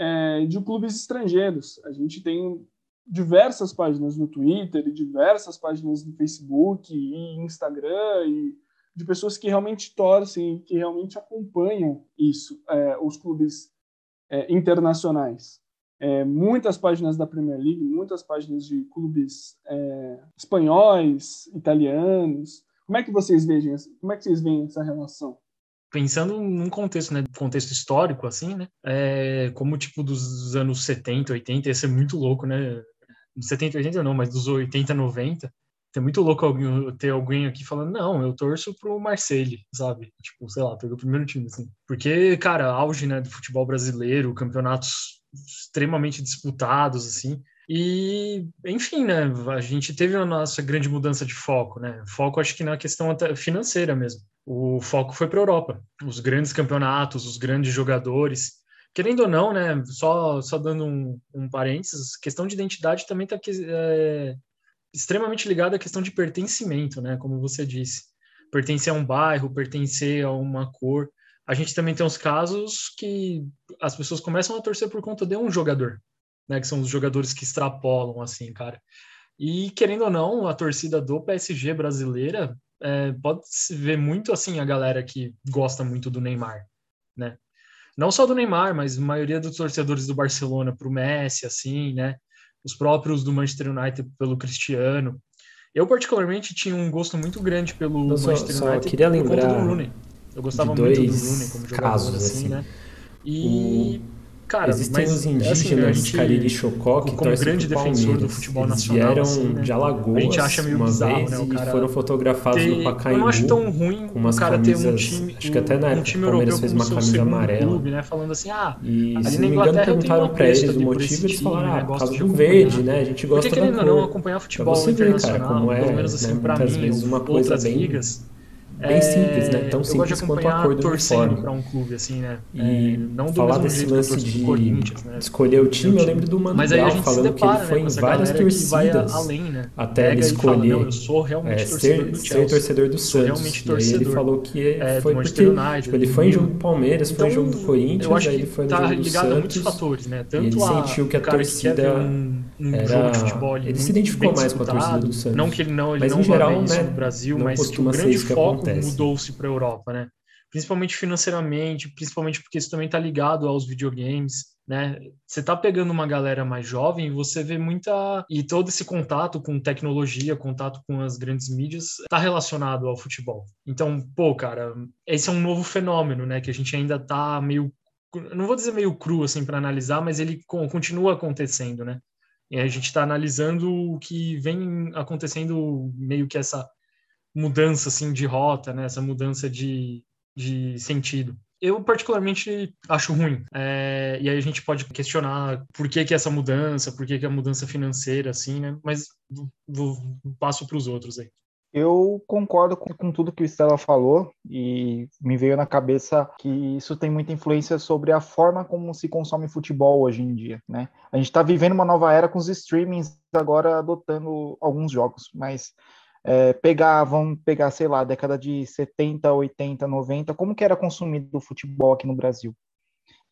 é, de clubes estrangeiros. A gente tem diversas páginas no Twitter e diversas páginas no Facebook e Instagram e de pessoas que realmente torcem, que realmente acompanham isso, é, os clubes é, internacionais. É, muitas páginas da Premier League, muitas páginas de clubes é, espanhóis, italianos. Como é que vocês veem? Como é que vocês veem essa relação? Pensando num contexto, né, contexto histórico, assim, né, é, como, tipo, dos anos 70, 80, ia ser muito louco, né, 70, 80 não, mas dos 80, 90, é muito louco alguém, ter alguém aqui falando, não, eu torço pro Marseille, sabe? Tipo, sei lá, pegou o primeiro time, assim. Porque, cara, auge, né, do futebol brasileiro, campeonatos extremamente disputados, assim. E, enfim, né, a gente teve a nossa grande mudança de foco, né? Foco, acho que na questão financeira mesmo o foco foi para a Europa. Os grandes campeonatos, os grandes jogadores. Querendo ou não, né? Só, só dando um, um parênteses, questão de identidade também está é, extremamente ligada à questão de pertencimento, né? Como você disse. Pertencer a um bairro, pertencer a uma cor. A gente também tem os casos que as pessoas começam a torcer por conta de um jogador, né? Que são os jogadores que extrapolam, assim, cara. E querendo ou não, a torcida do PSG brasileira é, pode se ver muito assim a galera que gosta muito do Neymar, né? Não só do Neymar, mas a maioria dos torcedores do Barcelona para o Messi, assim, né? Os próprios do Manchester United pelo Cristiano. Eu particularmente tinha um gosto muito grande pelo Manchester só United queria lembrar do Rooney. Eu gostava muito do Rooney como jogador, casos, assim, assim, né? E Cara, Existem mas, os é indígenas, assim, né, gente, Cariri e Chocó, que como grande defensor do futebol Eles nacional, vieram assim, né? de Alagoas A gente acha meio uma bizarro, vez né, o e cara foram fotografados ter- no Pacaembu. Eu não acho tão ruim com umas o cara ter um camisas- time, acho que até na um época time o Palmeiras fez uma camisa amarela. clube, né? Falando assim, ah, E Ali se não me engano, perguntaram pra eles o motivo, eles falaram, né? ah, por causa do verde, né? A gente gosta da ou não, cor. acompanhar futebol internacional, como é, pelo menos assim, né, pra mim, outras bem- ligas, bem simples, né? Tão simples quanto a cor do torcendo pra um clube, assim, né? E É, não do falar desse lance de né? escolher o time, eu lembro do Mano Mas aí a Brown gente se falando que depara ele foi né, em várias torcidas além, né? até Pega ele fala, escolher não, eu sou realmente é, torcedor ser, do ser torcedor do Santos. realmente E ele torcedor. falou que É, do foi porque United, tipo, ele foi em jogo do Palmeiras, foi em Então, jogo do Corinthians, aí que ele foi no tá jogo do ligado a muitos Santos. fatores, né? Tanto ele sentiu que a torcida um, era- jogo de futebol ele se identificou mais com a torcida do Santos. Não que ele não, ele Mas, não em geral, né, no Brasil, mas que o grande foco mudou-se para a Europa, né? Principalmente financeiramente, principalmente porque isso também está ligado aos videogames, né? Você tá pegando uma galera mais jovem e você vê muita e todo esse contato com tecnologia, contato com as grandes mídias, está relacionado ao futebol. Então, pô, cara, esse é um novo fenômeno, né? Que a gente ainda tá meio, não vou dizer meio cru assim para analisar, mas ele co- continua acontecendo, né? E a gente está analisando o que vem acontecendo, meio que essa mudança assim de rota, né? Essa mudança de, de sentido. Eu particularmente acho ruim. É, e aí a gente pode questionar por que que essa mudança, por que que a mudança financeira, assim, né? Mas vou, passo para os outros aí. Eu concordo com, com tudo que o Stella falou e me veio na cabeça que isso tem muita influência sobre a forma como se consome futebol hoje em dia, né? A gente está vivendo uma nova era com os streamings agora adotando alguns jogos, mas é, pegar, vamos pegar, sei lá, década de 70, 80, 90, como que era consumido o futebol aqui no Brasil?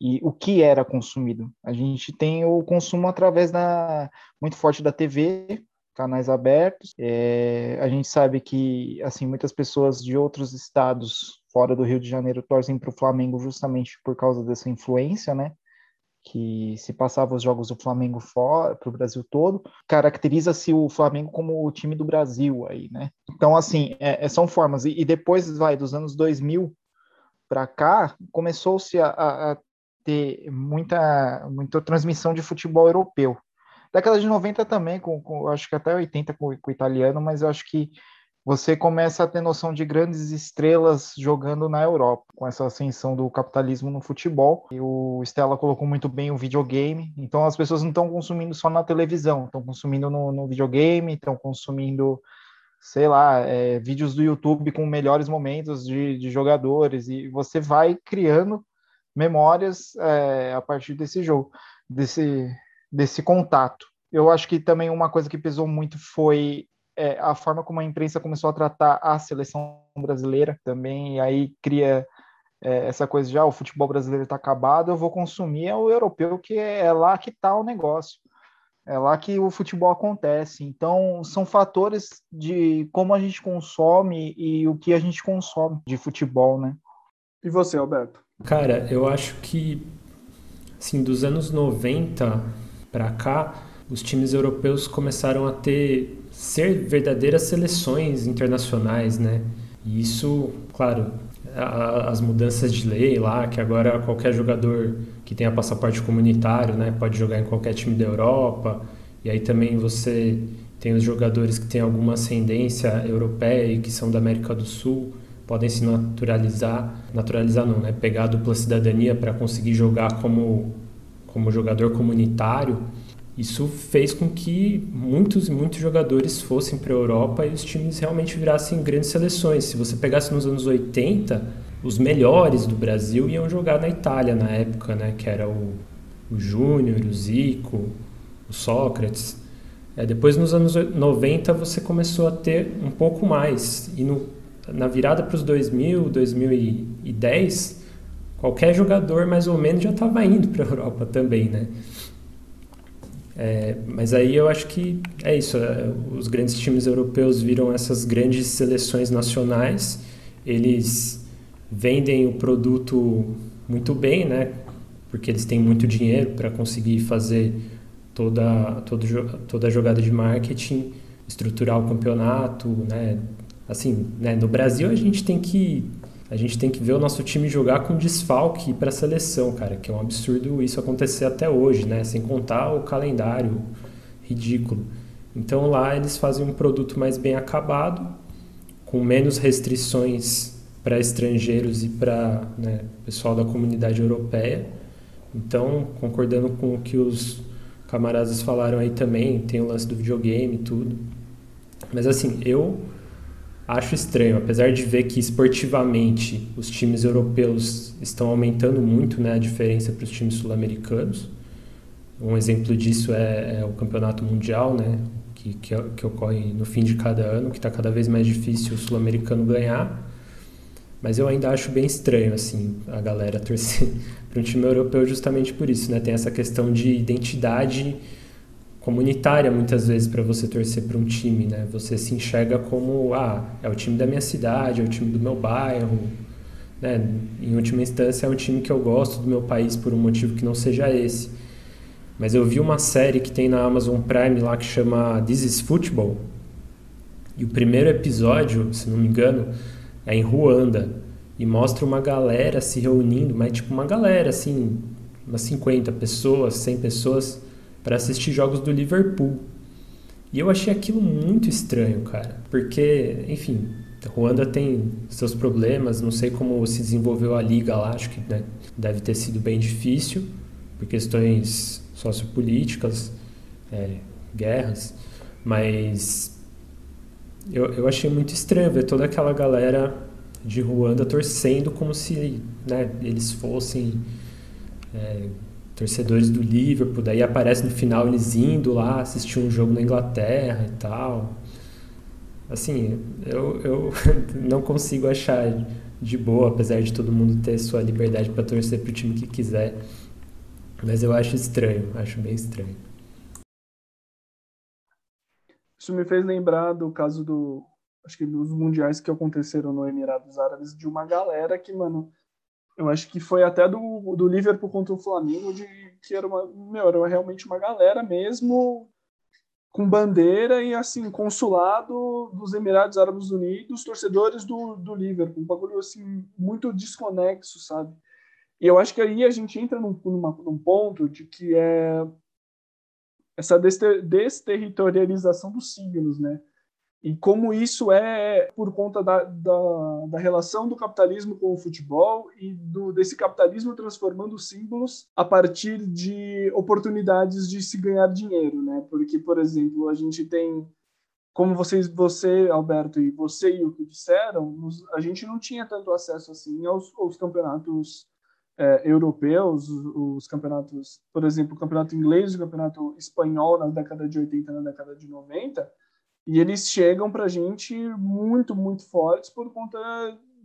E o que era consumido? A gente tem o consumo através da muito forte da TV, canais abertos. É, a gente sabe que assim muitas pessoas de outros estados fora do Rio de Janeiro torcem para o Flamengo justamente por causa dessa influência, né? Que se passava os jogos do Flamengo fora para o Brasil todo, caracteriza-se o Flamengo como o time do Brasil aí, né? Então assim é, é- são formas e, e depois vai dos anos 2000 para cá começou-se a, a- a ter muita muita transmissão de futebol europeu década de 90 também, com, com- acho que até 80 com, com o italiano, mas eu acho que você começa a ter noção de grandes estrelas jogando na Europa, com essa ascensão do capitalismo no futebol. E o Stella colocou muito bem o videogame, então as pessoas não estão consumindo só na televisão, estão consumindo no, no videogame, estão consumindo, sei lá, é, vídeos do YouTube com melhores momentos de, de jogadores, e você vai criando memórias é, a partir desse jogo, desse, desse contato. Eu acho que também uma coisa que pesou muito foi é, a forma como a imprensa começou a tratar a seleção brasileira também, e aí cria é, essa coisa de ah, o futebol brasileiro está acabado, eu vou consumir é o europeu, que é, é lá que está o negócio. É lá que o futebol acontece. Então, são fatores de como a gente consome e o que a gente consome de futebol, né? E você, Alberto? Cara, eu acho que assim, dos anos 90 para cá, os times europeus começaram a ter ser verdadeiras seleções internacionais, né? E isso, claro, a- as mudanças de lei lá, que agora qualquer jogador que tenha passaporte comunitário, né, pode jogar em qualquer time da Europa. E aí também você tem os jogadores que têm alguma ascendência europeia e que são da América do Sul, podem se naturalizar, naturalizar não, né, pegar a dupla cidadania para conseguir jogar como como jogador comunitário. Isso fez com que muitos e muitos jogadores fossem para a Europa e os times realmente virassem grandes seleções. Se você pegasse nos anos 80, os melhores do Brasil iam jogar na Itália na época, né? Que era o, o Júnior, o Zico, o Sócrates. É, depois, nos anos 90, você começou a ter um pouco mais. E no, na virada para os 2000, 2010, qualquer jogador mais ou menos já estava indo para a Europa também, né? É, mas aí eu acho que é isso. é, os grandes times europeus viram essas grandes seleções nacionais. Eles vendem o produto muito bem, né? Porque eles têm muito dinheiro para conseguir fazer toda, todo, jo- toda a jogada de marketing, estruturar o campeonato, né? Assim, né? no Brasil a gente tem que a gente tem que ver o nosso time jogar com desfalque para a seleção, cara, que é um absurdo isso acontecer até hoje, né? Sem contar o calendário ridículo. Então lá eles fazem um produto mais bem acabado, com menos restrições para estrangeiros e para né, pessoal da comunidade europeia. Então, concordando com o que os camaradas falaram aí também, tem o lance do videogame e tudo. Mas assim, eu acho estranho, apesar de ver que esportivamente os times europeus estão aumentando muito né, a diferença para os times sul-americanos. Um exemplo disso é, é, o campeonato mundial, né, que, que, que ocorre no fim de cada ano, que está cada vez mais difícil o sul-americano ganhar. Mas eu ainda acho bem estranho, assim, a galera torcer para um time europeu justamente por isso, né? Tem essa questão de identidade comunitária muitas vezes para você torcer para um time, né? Você se enxerga como, ah, é o time da minha cidade, é o time do meu bairro, né? Em última instância é um time que eu gosto do meu país por um motivo que não seja esse. Mas eu vi uma série que tem na Amazon Prime lá que chama This is Football. E o primeiro episódio, se não me engano, é em Ruanda e mostra uma galera se reunindo, mas tipo uma galera assim, umas 50 pessoas, 100 pessoas para assistir jogos do Liverpool. E eu achei aquilo muito estranho, cara, porque, enfim, Ruanda tem seus problemas, não sei como se desenvolveu a liga lá, acho que né, deve ter sido bem difícil por questões sociopolíticas, é, guerras, mas eu, eu achei muito estranho ver toda aquela galera de Ruanda torcendo como se né, eles fossem é, torcedores do Liverpool. Daí aparece no final eles indo lá assistir um jogo na Inglaterra e tal. Assim, eu, eu não consigo achar de boa, apesar de todo mundo ter sua liberdade para torcer para o time que quiser. Mas eu acho estranho, acho bem estranho. Isso me fez lembrar do caso do. Acho que dos mundiais que aconteceram no Emirados Árabes, de uma galera que, mano. Eu acho que foi até do, do Liverpool contra o Flamengo, de, que era uma. Meu, era realmente uma galera mesmo com bandeira e assim, consulado dos Emirados Árabes Unidos, torcedores do, do Liverpool. Um bagulho assim, muito desconexo, sabe? E eu acho que aí a gente entra num, numa, num ponto de que é essa desterritorialização dos signos, né? E como isso é por conta da, da, da, relação do capitalismo com o futebol e do, desse capitalismo transformando símbolos a partir de oportunidades de se ganhar dinheiro, né? Porque, por exemplo, a gente tem, como vocês, você, Alberto, e você e o que disseram, a gente não tinha tanto acesso assim aos, aos campeonatos é, europeus, os, os, campeonatos, por exemplo, o campeonato inglês e o campeonato espanhol na década de 80 na década de 90, e eles chegam para a gente muito, muito fortes por conta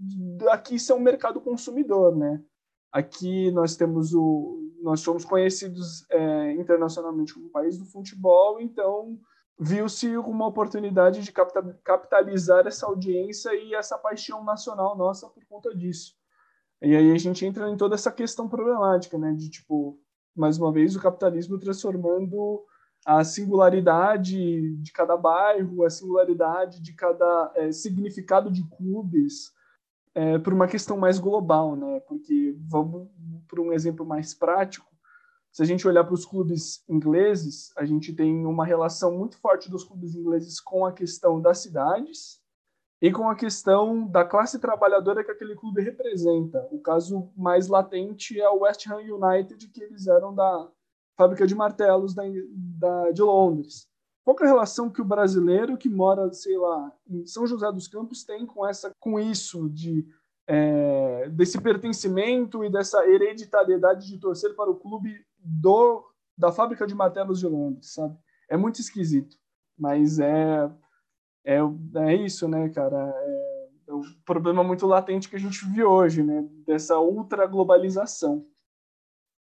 de, aqui ser um mercado consumidor, né? Aqui nós temos o, nós somos conhecidos é, internacionalmente como país do futebol, então viu-se uma oportunidade de capitalizar essa audiência e essa paixão nacional nossa por conta disso. E aí a gente entra em toda essa questão problemática, né? De, tipo, mais uma vez, o capitalismo transformando a singularidade de cada bairro, a singularidade de cada é, significado de clubes é, por uma questão mais global, né? Porque vamos para um exemplo mais prático. Se a gente olhar para os clubes ingleses, a gente tem uma relação muito forte dos clubes ingleses com a questão das cidades, e com a questão da classe trabalhadora que aquele clube representa. O caso mais latente é o West Ham United, que eles eram da fábrica de martelos da, da, de Londres. Qual é a relação que o brasileiro que mora, sei lá, em São José dos Campos tem com essa, com isso de é, desse pertencimento e dessa hereditariedade de torcer para o clube do da fábrica de martelos de Londres, sabe? É muito esquisito, mas é é, é isso, né, cara? É, é o problema muito latente que a gente vive hoje, né? Dessa ultra globalização.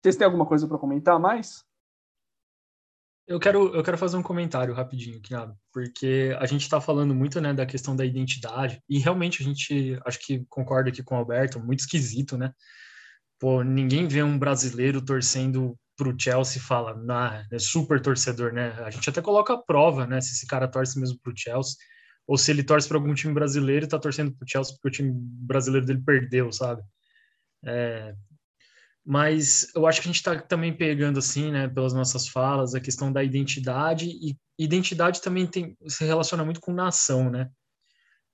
Vocês têm alguma coisa para comentar mais? Eu quero, eu quero fazer um comentário rapidinho, Kinado, porque a gente está falando muito né, da questão da identidade, e realmente a gente, acho que concorda aqui com o Alberto, muito esquisito, né? Pô, ninguém vê um brasileiro torcendo pro Chelsea fala, nah, é super torcedor, né? A gente até coloca a prova, né? Se esse cara torce mesmo pro Chelsea. ou se ele torce para algum time brasileiro e está torcendo para o Chelsea porque o time brasileiro dele perdeu, sabe? É, mas eu acho que a gente está também pegando assim, né, pelas nossas falas, a questão da identidade e identidade também tem se relaciona muito com nação, né?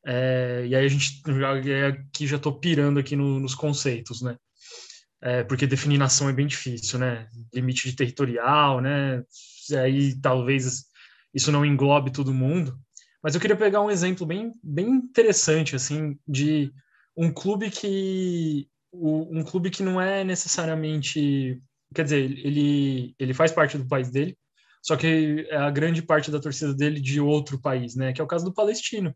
É, e aí a gente já aqui já estou pirando aqui no, nos conceitos, né? É, porque definir nação é bem difícil, né? Limite de territorial, né? Aí talvez isso não englobe todo mundo. Mas eu queria pegar um exemplo bem, bem interessante, assim, de um clube que um clube que não é necessariamente, quer dizer, ele ele faz parte do país dele, só que é a grande parte da torcida dele de outro país, né? Que é o caso do Palestino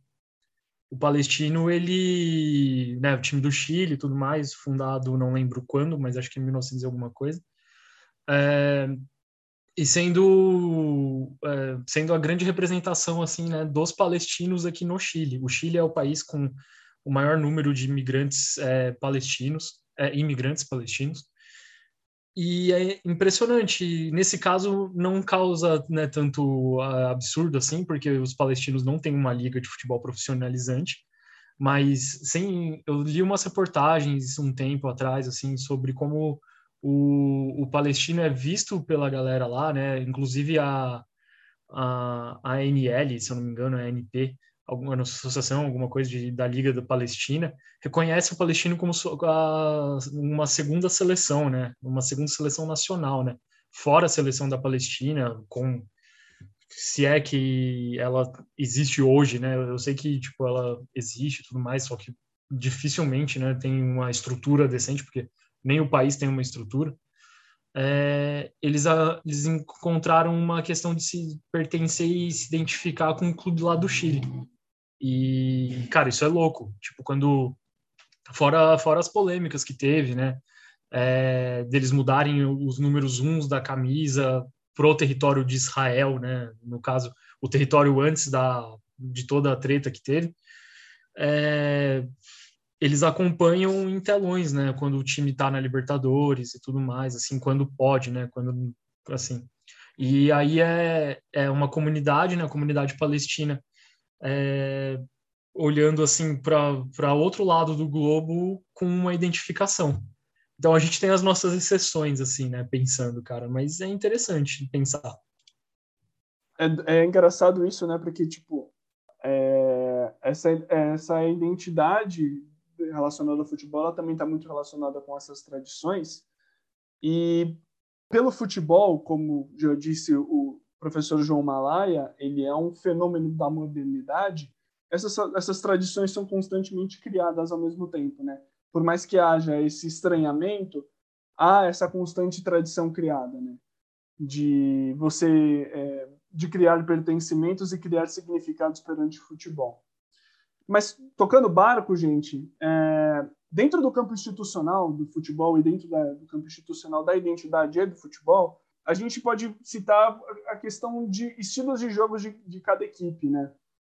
o Palestino, ele, né, o time do Chile e tudo mais, fundado não lembro quando, mas acho que em 1900 alguma coisa, é, e sendo é, sendo a grande representação assim, né, dos palestinos aqui no Chile. O Chile é o país com o maior número de imigrantes é, palestinos, é, imigrantes palestinos, e é impressionante. Nesse caso, não causa né, tanto uh, absurdo assim, porque os palestinos não têm uma liga de futebol profissionalizante. Mas sem, eu li umas reportagens um tempo atrás assim sobre como o, o palestino é visto pela galera lá, né? Inclusive a, a, a ANL, se eu não me engano, a ANP, alguma associação, alguma coisa de, da Liga da Palestina, reconhece o palestino como a, uma segunda seleção, né? Uma segunda seleção nacional, né? Fora a seleção da Palestina, com se é que ela existe hoje, né? Eu sei que tipo ela existe e tudo mais, só que dificilmente, né, tem uma estrutura decente, porque nem o país tem uma estrutura. É, eles, a, eles encontraram uma questão de se pertencer e se identificar com o clube lá do Chile. E, cara, isso é louco. Tipo, quando. Fora, fora as polêmicas que teve, né? É, deles mudarem os números uns da camisa pro território de Israel, né? No caso, o território antes da, de toda a treta que teve. É, eles acompanham em telões, né? Quando o time tá na Libertadores e tudo mais, assim, quando pode, né? Quando, assim. E aí é, é uma comunidade, né? A comunidade palestina é, olhando assim para outro lado do globo com uma identificação. Então a gente tem as nossas exceções, assim, né? Pensando, cara, mas é interessante pensar. É, é engraçado isso, né? Porque, tipo, é, essa, essa identidade relacionada ao futebol, ela também está muito relacionada com essas tradições. E pelo futebol, como já disse o, professor João Malaya, ele é um fenômeno da modernidade, essas, essas tradições são constantemente criadas ao mesmo tempo, né? Por mais que haja esse estranhamento, há essa constante tradição criada, né? De você é, de criar pertencimentos e criar significados perante o futebol. Mas tocando barco, gente, é, dentro do campo institucional do futebol e dentro da, do campo institucional da identidade e do futebol, a gente pode citar a questão de estilos de jogos de, de cada equipe, né?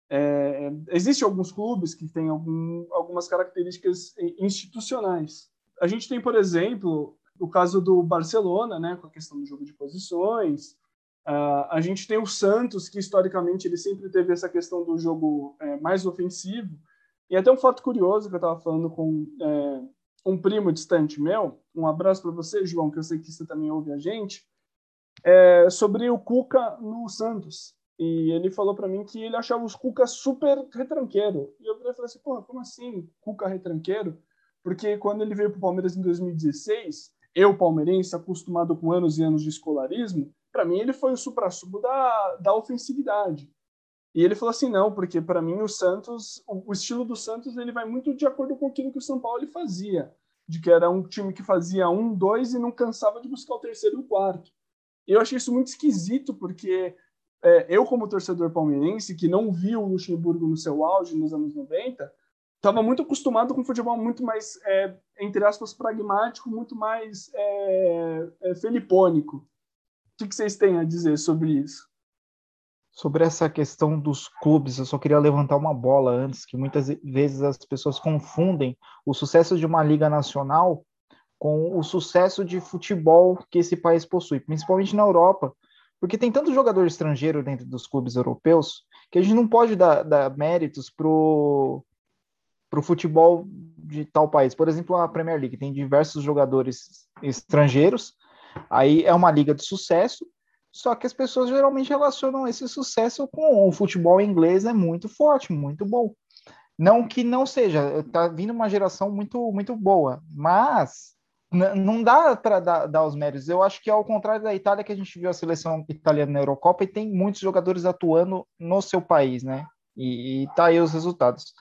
É, Existem alguns clubes que têm algum, algumas características institucionais. A gente tem, por exemplo, o caso do Barcelona, né, com a questão do jogo de posições. Uh, a gente tem o Santos, que historicamente ele sempre teve essa questão do jogo é, mais ofensivo. E até um fato curioso que eu estava falando com é, um primo distante meu. Um abraço para você, João, que eu sei que você também ouve a gente é, sobre o Cuca no Santos. E ele falou para mim que ele achava os Cuca super retranqueiro. E eu falei assim, porra, como assim Cuca retranqueiro? Porque quando ele veio para o Palmeiras em 2016, eu, palmeirense, acostumado com anos e anos de escolarismo, para mim ele foi o supra-sumo da, da ofensividade. E ele falou assim, não, porque para mim o Santos, o, o, estilo do Santos, ele vai muito de acordo com aquilo que o São Paulo fazia, de que era um time que fazia um, dois e não cansava de buscar o terceiro e o quarto. Eu achei isso muito esquisito, porque é, eu, como torcedor palmeirense, que não viu o Luxemburgo no seu auge nos anos 90, estava muito acostumado com um futebol muito mais, é, entre aspas, pragmático, muito mais é, é, felipônico. O que vocês têm a dizer sobre isso? Sobre essa questão dos clubes, eu só queria levantar uma bola antes, que muitas vezes as pessoas confundem o sucesso de uma liga nacional com o sucesso de futebol que esse país possui, principalmente na Europa, porque tem tanto jogador estrangeiro dentro dos clubes europeus que a gente não pode dar, dar méritos pro para o futebol de tal país. Por exemplo, a Premier League tem diversos jogadores estrangeiros, aí é uma liga de sucesso, só que as pessoas geralmente relacionam esse sucesso com o futebol inglês é muito forte, muito bom. Não que não seja, tá vindo uma geração muito muito boa, mas não dá para dar, dar, os méritos. Eu acho que ao contrário da Itália, que a gente viu a seleção italiana na Eurocopa e tem muitos jogadores atuando no seu país, né? E, e tá aí os resultados.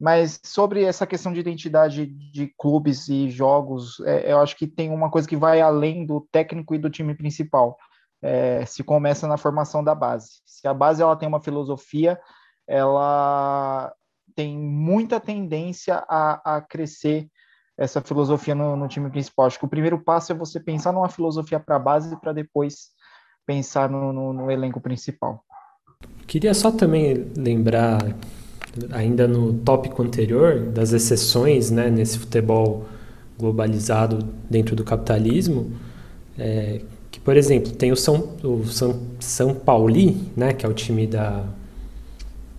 Mas sobre essa questão de identidade de clubes e jogos, é, eu acho que tem uma coisa que vai além do técnico e do time principal. É, se começa na formação da base. Se a base ela tem uma filosofia, ela tem muita tendência a, a crescer essa filosofia no, no, time principal. Acho que o primeiro passo é você pensar numa filosofia para a base para depois pensar no, no, no elenco principal. Queria só também lembrar ainda no tópico anterior, das exceções né, nesse futebol globalizado dentro do capitalismo, é, que, por exemplo, tem o São, o São, São Pauli, né, que é o time da,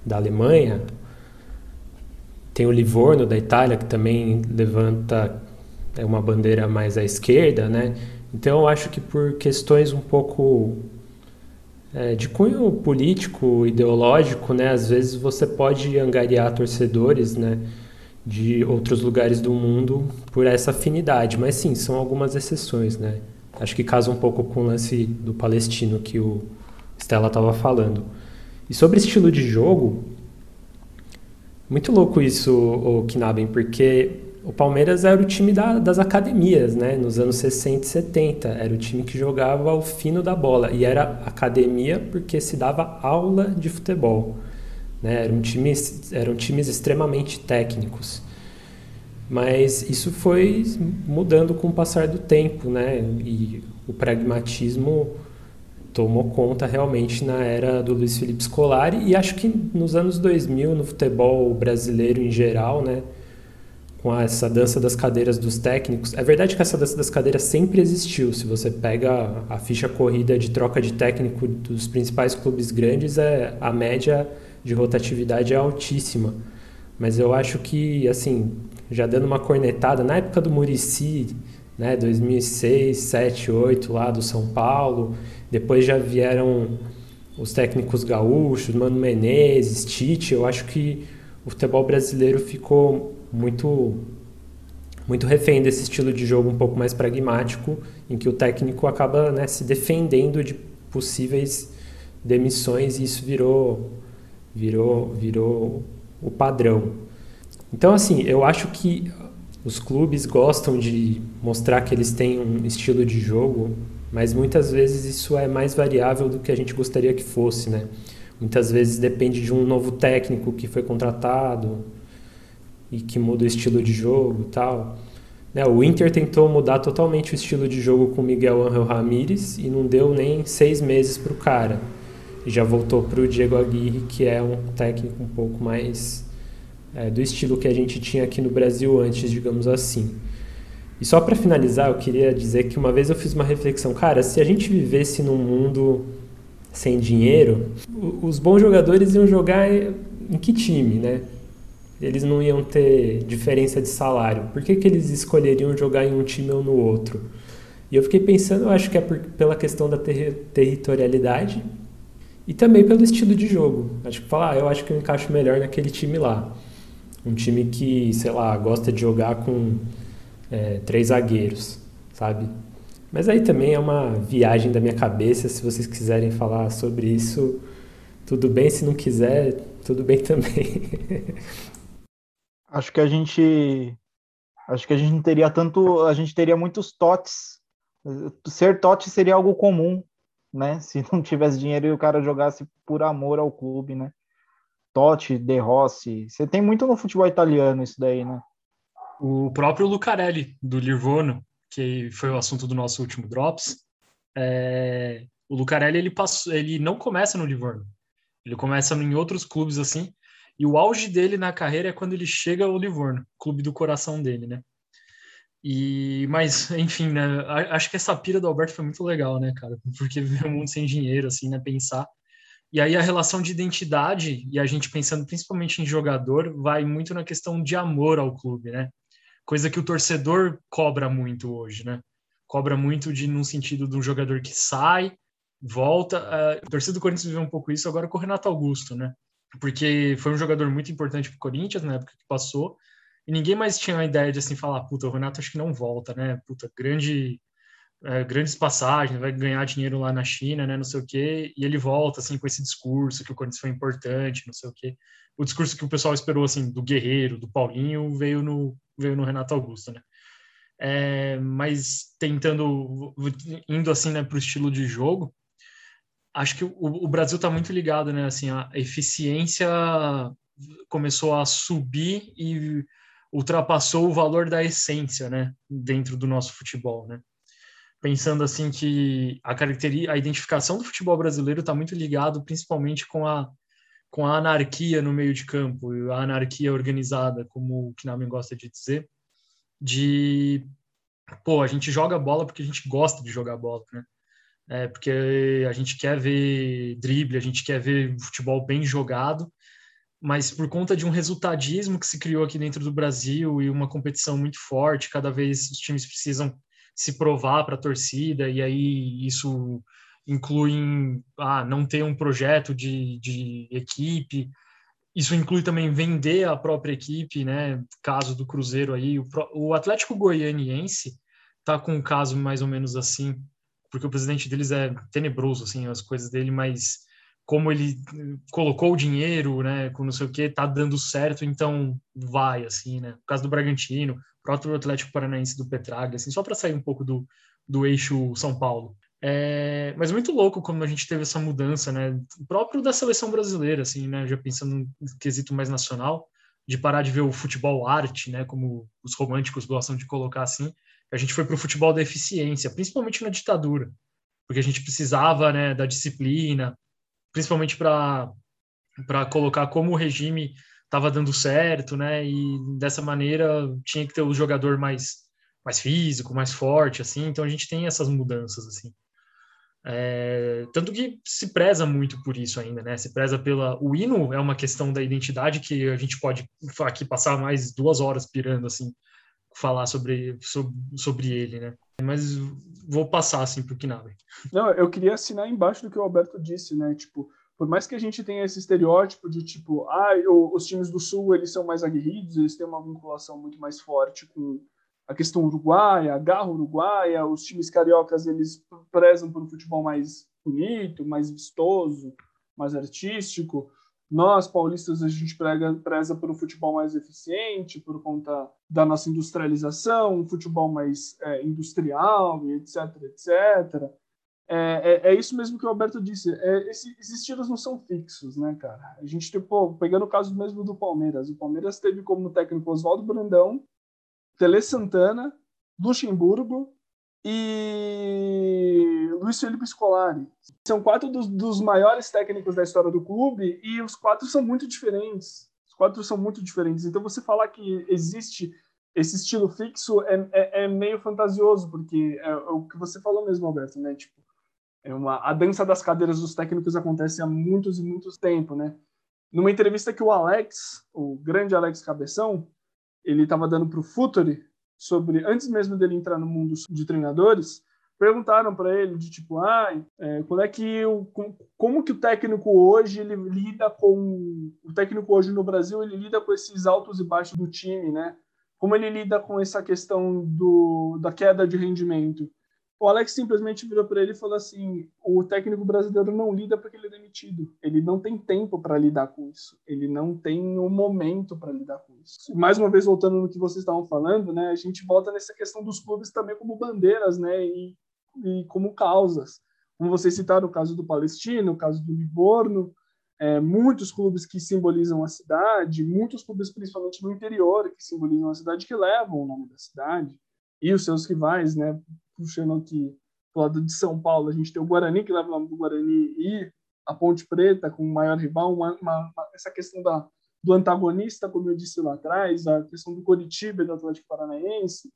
da Alemanha, tem o Livorno da Itália, que também levanta é uma bandeira mais à esquerda, né? Então eu acho que por questões um pouco é, de cunho político, ideológico, né? Às vezes você pode angariar torcedores, né? De outros lugares do mundo por essa afinidade, mas sim, são algumas exceções, né? Acho que casa um pouco com o lance do palestino que o Stella estava falando. E sobre estilo de jogo, muito louco isso, o Knaben, porque o Palmeiras era o time da, das academias, né? Nos anos 60 e 70. Era o time que jogava ao fino da bola. E era academia porque se dava aula de futebol. Né? Eram, times, eram times extremamente técnicos. Mas isso foi mudando com o passar do tempo, né? E o pragmatismo tomou conta realmente na era do Luiz Felipe Scolari. E acho que nos anos 2000, no futebol brasileiro em geral, né? com essa dança das cadeiras dos técnicos. É verdade que essa dança das cadeiras sempre existiu. Se você pega a ficha corrida de troca de técnico dos principais clubes grandes, é a média de rotatividade é altíssima. Mas eu acho que, assim, já dando uma cornetada, na época do Murici, né, 2006, 7, 8 lá do São Paulo, depois já vieram os técnicos gaúchos, Mano Menezes, Tite, eu acho que o futebol brasileiro ficou muito muito refém desse estilo de jogo um pouco mais pragmático, em que o técnico acaba né, se defendendo de possíveis demissões e isso virou virou virou o padrão. Então assim, eu acho que os clubes gostam de mostrar que eles têm um estilo de jogo, mas muitas vezes isso é mais variável do que a gente gostaria que fosse, né? Muitas vezes depende de um novo técnico que foi contratado, e que muda o estilo de jogo tal. Né, o Inter tentou mudar totalmente o estilo de jogo com Miguel Angel Ramírez e não deu nem seis meses para o cara. E já voltou para o Diego Aguirre, que é um técnico um pouco mais é, do estilo que a gente tinha aqui no Brasil antes, digamos assim. E só para finalizar, eu queria dizer que uma vez eu fiz uma reflexão, cara, se a gente vivesse num mundo sem dinheiro, os bons jogadores iam jogar em que time, né? eles não iam ter diferença de salário. Por que, que eles escolheriam jogar em um time ou no outro? E eu fiquei pensando, eu acho que é por, pela questão da ter, territorialidade e também pelo estilo de jogo. Acho que falar, ah, eu acho que eu encaixo melhor naquele time lá. Um time que, sei lá, gosta de jogar com é, três zagueiros, sabe? Mas aí também é uma viagem da minha cabeça. Se vocês quiserem falar sobre isso, tudo bem. Se não quiser, tudo bem também. Acho que a gente acho que a gente não teria tanto, a gente teria muitos totes. Ser tote seria algo comum, né? Se não tivesse dinheiro e o cara jogasse por amor ao clube, né? Totti, De Rossi. Você tem muito no futebol italiano isso daí, né? O próprio Lucarelli, do Livorno, que foi o assunto do nosso último Drops. É... O Lucarelli, ele, passou, ele não começa no Livorno. Ele começa em outros clubes, assim, e o auge dele na carreira é quando ele chega ao Livorno, clube do coração dele, né? E, mas, enfim, né? Acho que essa pira do Alberto foi muito legal, né, cara? Porque viver um mundo sem dinheiro, assim, né? Pensar. E aí a relação de identidade, e a gente pensando principalmente em jogador, vai muito na questão de amor ao clube, né? Coisa que o torcedor cobra muito hoje, né? Cobra muito de num sentido de um jogador que sai, volta. A torcida do Corinthians viveu um pouco isso agora com o Renato Augusto, né? Porque foi um jogador muito importante para o Corinthians na época que passou, e ninguém mais tinha a ideia de assim falar, puta, o Renato acho que não volta, né? Puta, grande é, grandes passagens, vai ganhar dinheiro lá na China, né, não sei o quê, e ele volta, assim, com esse discurso que o Corinthians foi importante, não sei o quê. O discurso que o pessoal esperou, assim, do Guerreiro, do Paulinho, veio no, veio no Renato Augusto, né. É, mas tentando, indo, assim, né, para o estilo de jogo, acho que o, o Brasil está muito ligado, né, assim, a eficiência começou a subir e ultrapassou o valor da essência, né, dentro do nosso futebol, né pensando assim que a característica, a identificação do futebol brasileiro está muito ligado principalmente com a com a anarquia no meio de campo, a anarquia organizada, como o Knamen gosta de dizer, de pô, a gente joga bola porque a gente gosta de jogar bola, né? É, porque a gente quer ver drible, a gente quer ver futebol bem jogado, mas por conta de um resultadismo que se criou aqui dentro do Brasil e uma competição muito forte, cada vez os times precisam se provar para a torcida, e aí isso inclui em, ah, não ter um projeto de, de equipe, isso inclui também vender a própria equipe, né? Caso do Cruzeiro aí, o, o Atlético Goianiense tá com um caso mais ou menos assim, porque o presidente deles é tenebroso, assim, as coisas dele, mas como ele colocou o dinheiro, né, com não sei o que, tá dando certo, então vai, assim, né? O caso do Bragantino, próprio Atlético Paranaense do Petraglia, assim, só para sair um pouco do, do eixo São Paulo. É, mas muito louco como a gente teve essa mudança, né? Próprio da seleção brasileira, assim, né? Já pensando no quesito mais nacional, de parar de ver o futebol arte, né? Como os românticos gostam de colocar assim. A gente foi para o futebol da eficiência, principalmente na ditadura, porque a gente precisava, né? Da disciplina, principalmente para para colocar como o regime estava dando certo, né? E dessa maneira tinha que ter o jogador mais mais físico, mais forte, assim. Então a gente tem essas mudanças, assim. É, tanto que se preza muito por isso ainda, né? Se preza pela. O hino é uma questão da identidade que a gente pode aqui passar mais duas horas pirando, assim, falar sobre, sobre, sobre ele, né? Mas vou passar, assim, para o Kinabe. Não, eu queria assinar embaixo do que o Alberto disse, né? Tipo, por mais que a gente tenha esse estereótipo de tipo, ah, os times do Sul eles são mais aguerridos, eles têm uma vinculação muito mais forte com a questão uruguaia, a garra uruguaia, os times cariocas eles prezam por um futebol mais bonito, mais vistoso, mais artístico. Nós, paulistas, a gente prega, preza por um futebol mais eficiente, por conta da nossa industrialização, um futebol mais é, industrial, etc, etc. É, é, é, isso mesmo que o Alberto disse. É, esse, esses estilos não são fixos, né, cara? A gente, tipo, pegando o caso mesmo do Palmeiras. O Palmeiras teve como técnico Oswaldo Brandão, Tele Santana, Luxemburgo e Luiz Felipe Scolari. São quatro dos, dos maiores técnicos da história do clube e os quatro são muito diferentes. Os quatro são muito diferentes. Então, você falar que existe esse estilo fixo é, é, é meio fantasioso, porque é, é o que você falou mesmo, Alberto, né? Tipo, é uma, a dança das cadeiras dos técnicos acontece há muitos e muitos tempos, né? Numa entrevista que o Alex, o grande Alex Cabeção, ele estava dando para o Futuri sobre antes mesmo dele entrar no mundo de treinadores, perguntaram para ele de tipo, ah, é, quando é que o, como que o técnico hoje ele lida com o técnico hoje no Brasil ele lida com esses altos e baixos do time, né? Como ele lida com essa questão do, da queda de rendimento? O Alex simplesmente virou para ele e falou assim: o técnico brasileiro não lida porque ele é demitido. Ele não tem tempo para lidar com isso. Ele não tem o um momento para lidar com isso. Mais uma vez voltando no que vocês estavam falando, né? A gente volta nessa questão dos clubes também como bandeiras, né? E, e como causas. Como vocês citaram o caso do Palestino, o caso do Livorno, é, muitos clubes que simbolizam a cidade, muitos clubes principalmente no interior que simbolizam a cidade que levam o nome da cidade e os seus rivais, né? Puxando aqui do lado de São Paulo, a gente tem o Guarani, que leva o nome do Guarani, e a Ponte Preta, com o maior rival, uma, uma, essa questão da, do antagonista, como eu disse lá atrás, a questão do Coritiba e do Atlético Paranaense.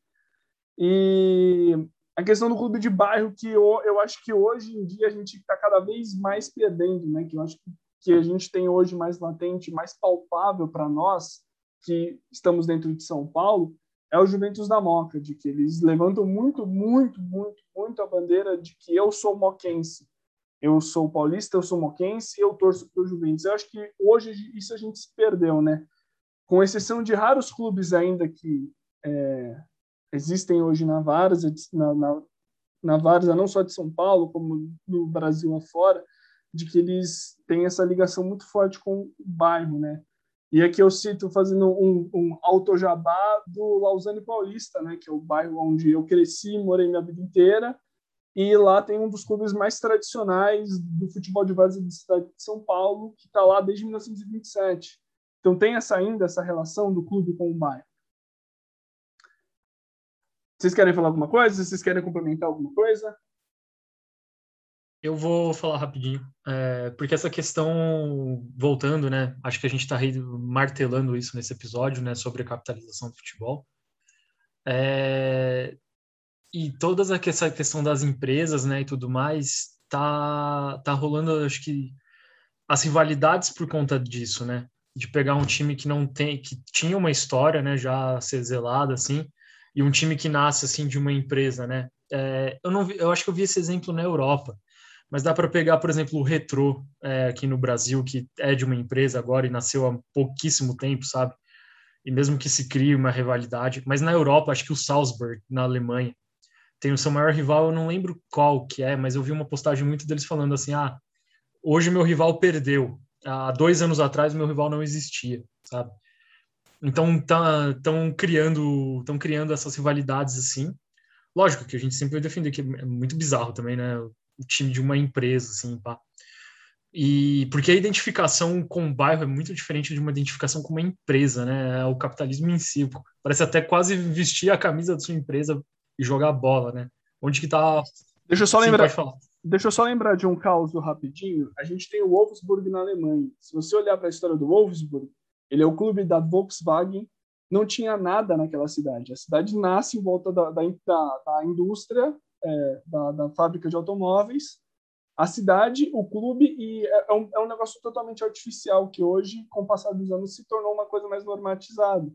E a questão do clube de bairro, que eu, eu acho que hoje em dia a gente está cada vez mais perdendo, né? Que eu acho que, que a gente tem hoje mais latente, mais palpável para nós, que estamos dentro de São Paulo, é o Juventus da Moca, de que eles levantam muito, muito, muito, muito a bandeira de que eu sou moquense, eu sou paulista, eu sou moquense, eu torço para o Juventus. Eu acho que hoje isso a gente se perdeu, né? Com exceção de raros clubes ainda que é, existem hoje na Várzea, na, na, na Várzea não só de São Paulo, como no Brasil afora, de que eles têm essa ligação muito forte com o bairro, né? E aqui eu cito fazendo um, um autojabá do Lausanne Paulista, né, que é o bairro onde eu cresci, morei minha vida inteira, e lá tem um dos clubes mais tradicionais do futebol de várzea da cidade de São Paulo, que está lá desde 1927. Então tem essa ainda essa relação do clube com o bairro. Vocês querem falar alguma coisa? Vocês querem complementar alguma coisa? Eu vou falar rapidinho, é, porque essa questão, voltando, né, acho que a gente está martelando isso nesse episódio, né, sobre a capitalização do futebol. É, e toda essa questão das empresas, né, e tudo mais, tá, tá rolando, acho que, as rivalidades por conta disso, né, de pegar um time que não tem, que tinha uma história, né, já ser zelada, assim, e um time que nasce, assim, de uma empresa, né. É, eu, não, eu acho que eu vi esse exemplo na Europa, mas dá para pegar, por exemplo, o Retro é, aqui no Brasil, que é de uma empresa agora e nasceu há pouquíssimo tempo, sabe? E mesmo que se crie uma rivalidade, mas na Europa, acho que o Salzburg, na Alemanha, tem o seu maior rival, eu não lembro qual que é, mas eu vi uma postagem muito deles falando assim: ah, hoje meu rival perdeu, há dois anos atrás meu rival não existia, sabe? Então estão tá, criando, estão criando essas rivalidades assim. Lógico que a gente sempre vai defender que é muito bizarro também, né? O time de uma empresa, assim, pá. E porque a identificação com o bairro é muito diferente de uma identificação com uma empresa, né? É o capitalismo em si. Parece até quase vestir a camisa da sua empresa e jogar bola, né? Onde que tá. Deixa eu só Sim, lembrar. Deixa eu só lembrar de um caos rapidinho. A gente tem o Wolfsburg na Alemanha. Se você olhar para a história do Wolfsburg, ele é o clube da Volkswagen. Não tinha nada naquela cidade. A cidade nasce em volta da, da, da indústria é, da, da, fábrica de automóveis, a cidade, o clube, e é, é um, é um negócio totalmente artificial que hoje, com o passar dos anos, se tornou uma coisa mais normatizada.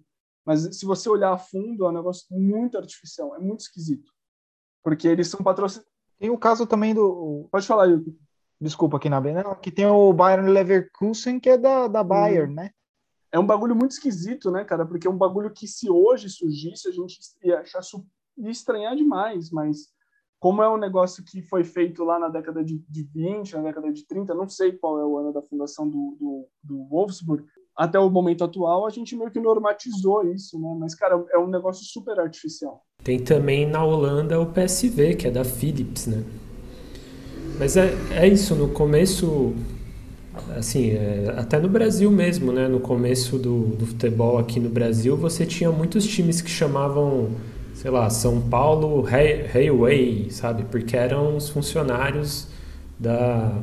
Mas se você olhar a fundo, é um negócio muito artificial, é muito esquisito. Porque eles são patrocinados. Tem o caso também do. Pode falar, Yuki. Desculpa aqui na não, que tem o Bayern Leverkusen, que é da, da Bayern, hum. né? É um bagulho muito esquisito, né, cara? Porque é um bagulho que se hoje surgisse, a gente ia achar ia estranhar demais, mas como é um negócio que foi feito lá na década de, de 20, na década de 30, não sei qual é o ano da fundação do, do, do Wolfsburg, até o momento atual, a gente meio que normatizou isso, né? Mas, cara, é um negócio super artificial. Tem também na Holanda o PSV, que é da Philips, né? Mas é, é isso, no começo, assim, é, até no Brasil mesmo, né? No começo do, do futebol aqui no Brasil, você tinha muitos times que chamavam sei lá, São Paulo Railway, sabe? Porque eram os funcionários da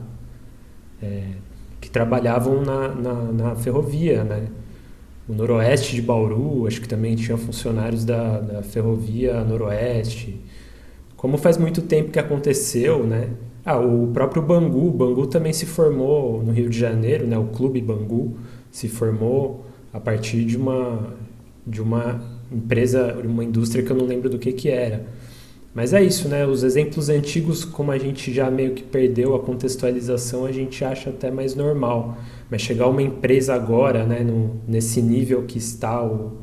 é, que trabalhavam na, na, na, ferrovia, né? O Noroeste de Bauru, acho que também tinha funcionários da, da Ferrovia Noroeste. Como faz muito tempo que aconteceu, né? Ah, o próprio Bangu, Bangu também se formou no Rio de Janeiro, né? O Clube Bangu se formou a partir de uma de uma empresa, uma indústria que eu não lembro do que que era. Mas é isso, né? Os exemplos antigos, como a gente já meio que perdeu a contextualização, a gente acha até mais normal. Mas chegar uma empresa agora, né, no, nesse nível que está o,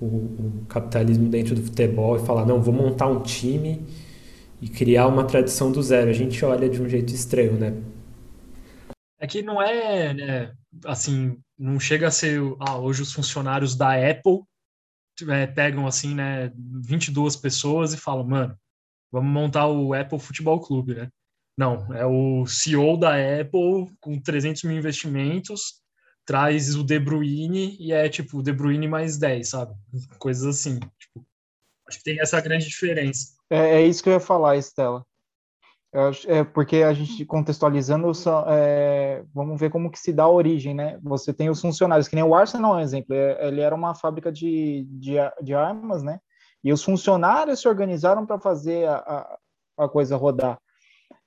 o, o, capitalismo dentro do futebol e falar, não, vou montar um time e criar uma tradição do zero, a gente olha de um jeito estranho, né? É que não é, né, assim, não chega a ser, ah, hoje os funcionários da Apple é, pegam assim, né, 22 pessoas e falam, mano, vamos montar o Apple Futebol Clube, né? Não, é o CEO da Apple com 300 mil investimentos, traz o De Bruyne e é tipo De Bruyne mais 10, sabe? Coisas assim. Tipo, acho que tem essa grande diferença. É, é isso que eu ia falar, Estela. É porque a gente contextualizando, é, vamos ver como que se dá a origem, né? Você tem os funcionários, que nem o Arsenal é um exemplo, é, ele era uma fábrica de, de, de armas, né? E os funcionários se organizaram para fazer a, a, a coisa rodar.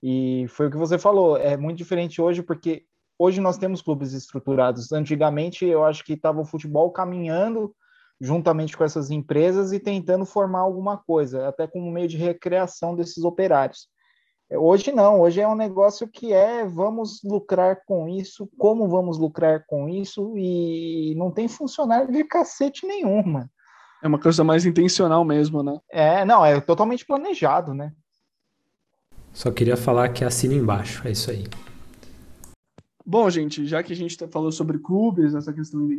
E foi o que você falou, é muito diferente hoje, porque hoje nós temos clubes estruturados. Antigamente, eu acho que estava o futebol caminhando juntamente com essas empresas e tentando formar alguma coisa, até como meio de recreação desses operários. Hoje não, hoje é um negócio que é vamos lucrar com isso, como vamos lucrar com isso, e não tem funcionário de cacete nenhuma. É uma coisa mais intencional mesmo, né? É, não, é totalmente planejado, né? Só queria falar que assina embaixo, é isso aí. Bom, gente, já que a gente tá falou sobre clubes, essa questão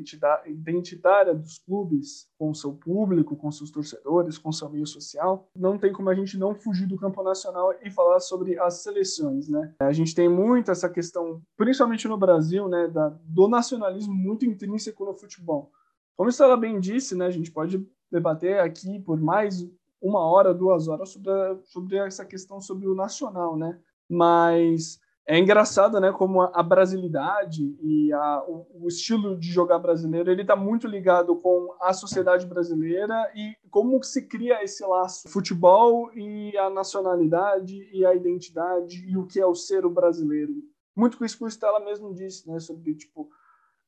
identitária dos clubes com seu público, com seus torcedores, com seu meio social, não tem como a gente não fugir do campo nacional e falar sobre as seleções, né? A gente tem muito essa questão, principalmente no Brasil, né, da, do nacionalismo muito intrínseco no futebol. Como ela bem disse, né, a gente pode debater aqui por mais uma hora, duas horas sobre, a, sobre essa questão sobre o nacional, né? Mas é engraçado, né, como a brasilidade e a, o, o, estilo de jogar brasileiro, ele está muito ligado com a sociedade brasileira e como se cria esse laço futebol e a nacionalidade e a identidade e o que é o ser o brasileiro. Muito com isso que o Stella mesmo disse, né, sobre, tipo,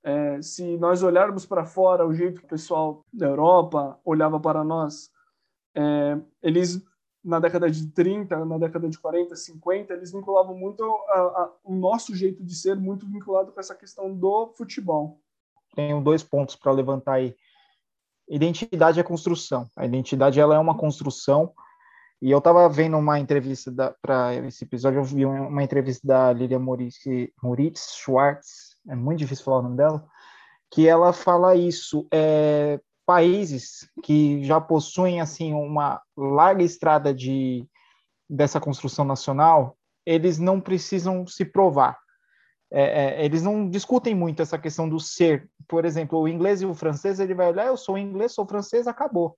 é, se nós olharmos para fora, o jeito que o pessoal da Europa olhava para nós, é, eles na década de 30, na década de 40, 50, eles vinculavam muito a, a, o nosso jeito de ser, muito vinculado com essa questão do futebol. Tenho dois pontos para levantar aí. Identidade é construção. A identidade ela é uma construção. E eu estava vendo uma entrevista para esse episódio, eu vi uma entrevista da Lilia Moritz, Moritz Schwartz, é muito difícil falar o nome dela, que ela fala isso. É, países que já possuem assim uma larga estrada de dessa construção nacional, eles não precisam se provar. É, é, eles não discutem muito essa questão do ser. Por exemplo, o inglês e o francês, ele vai olhar, eu sou inglês, sou francês, acabou.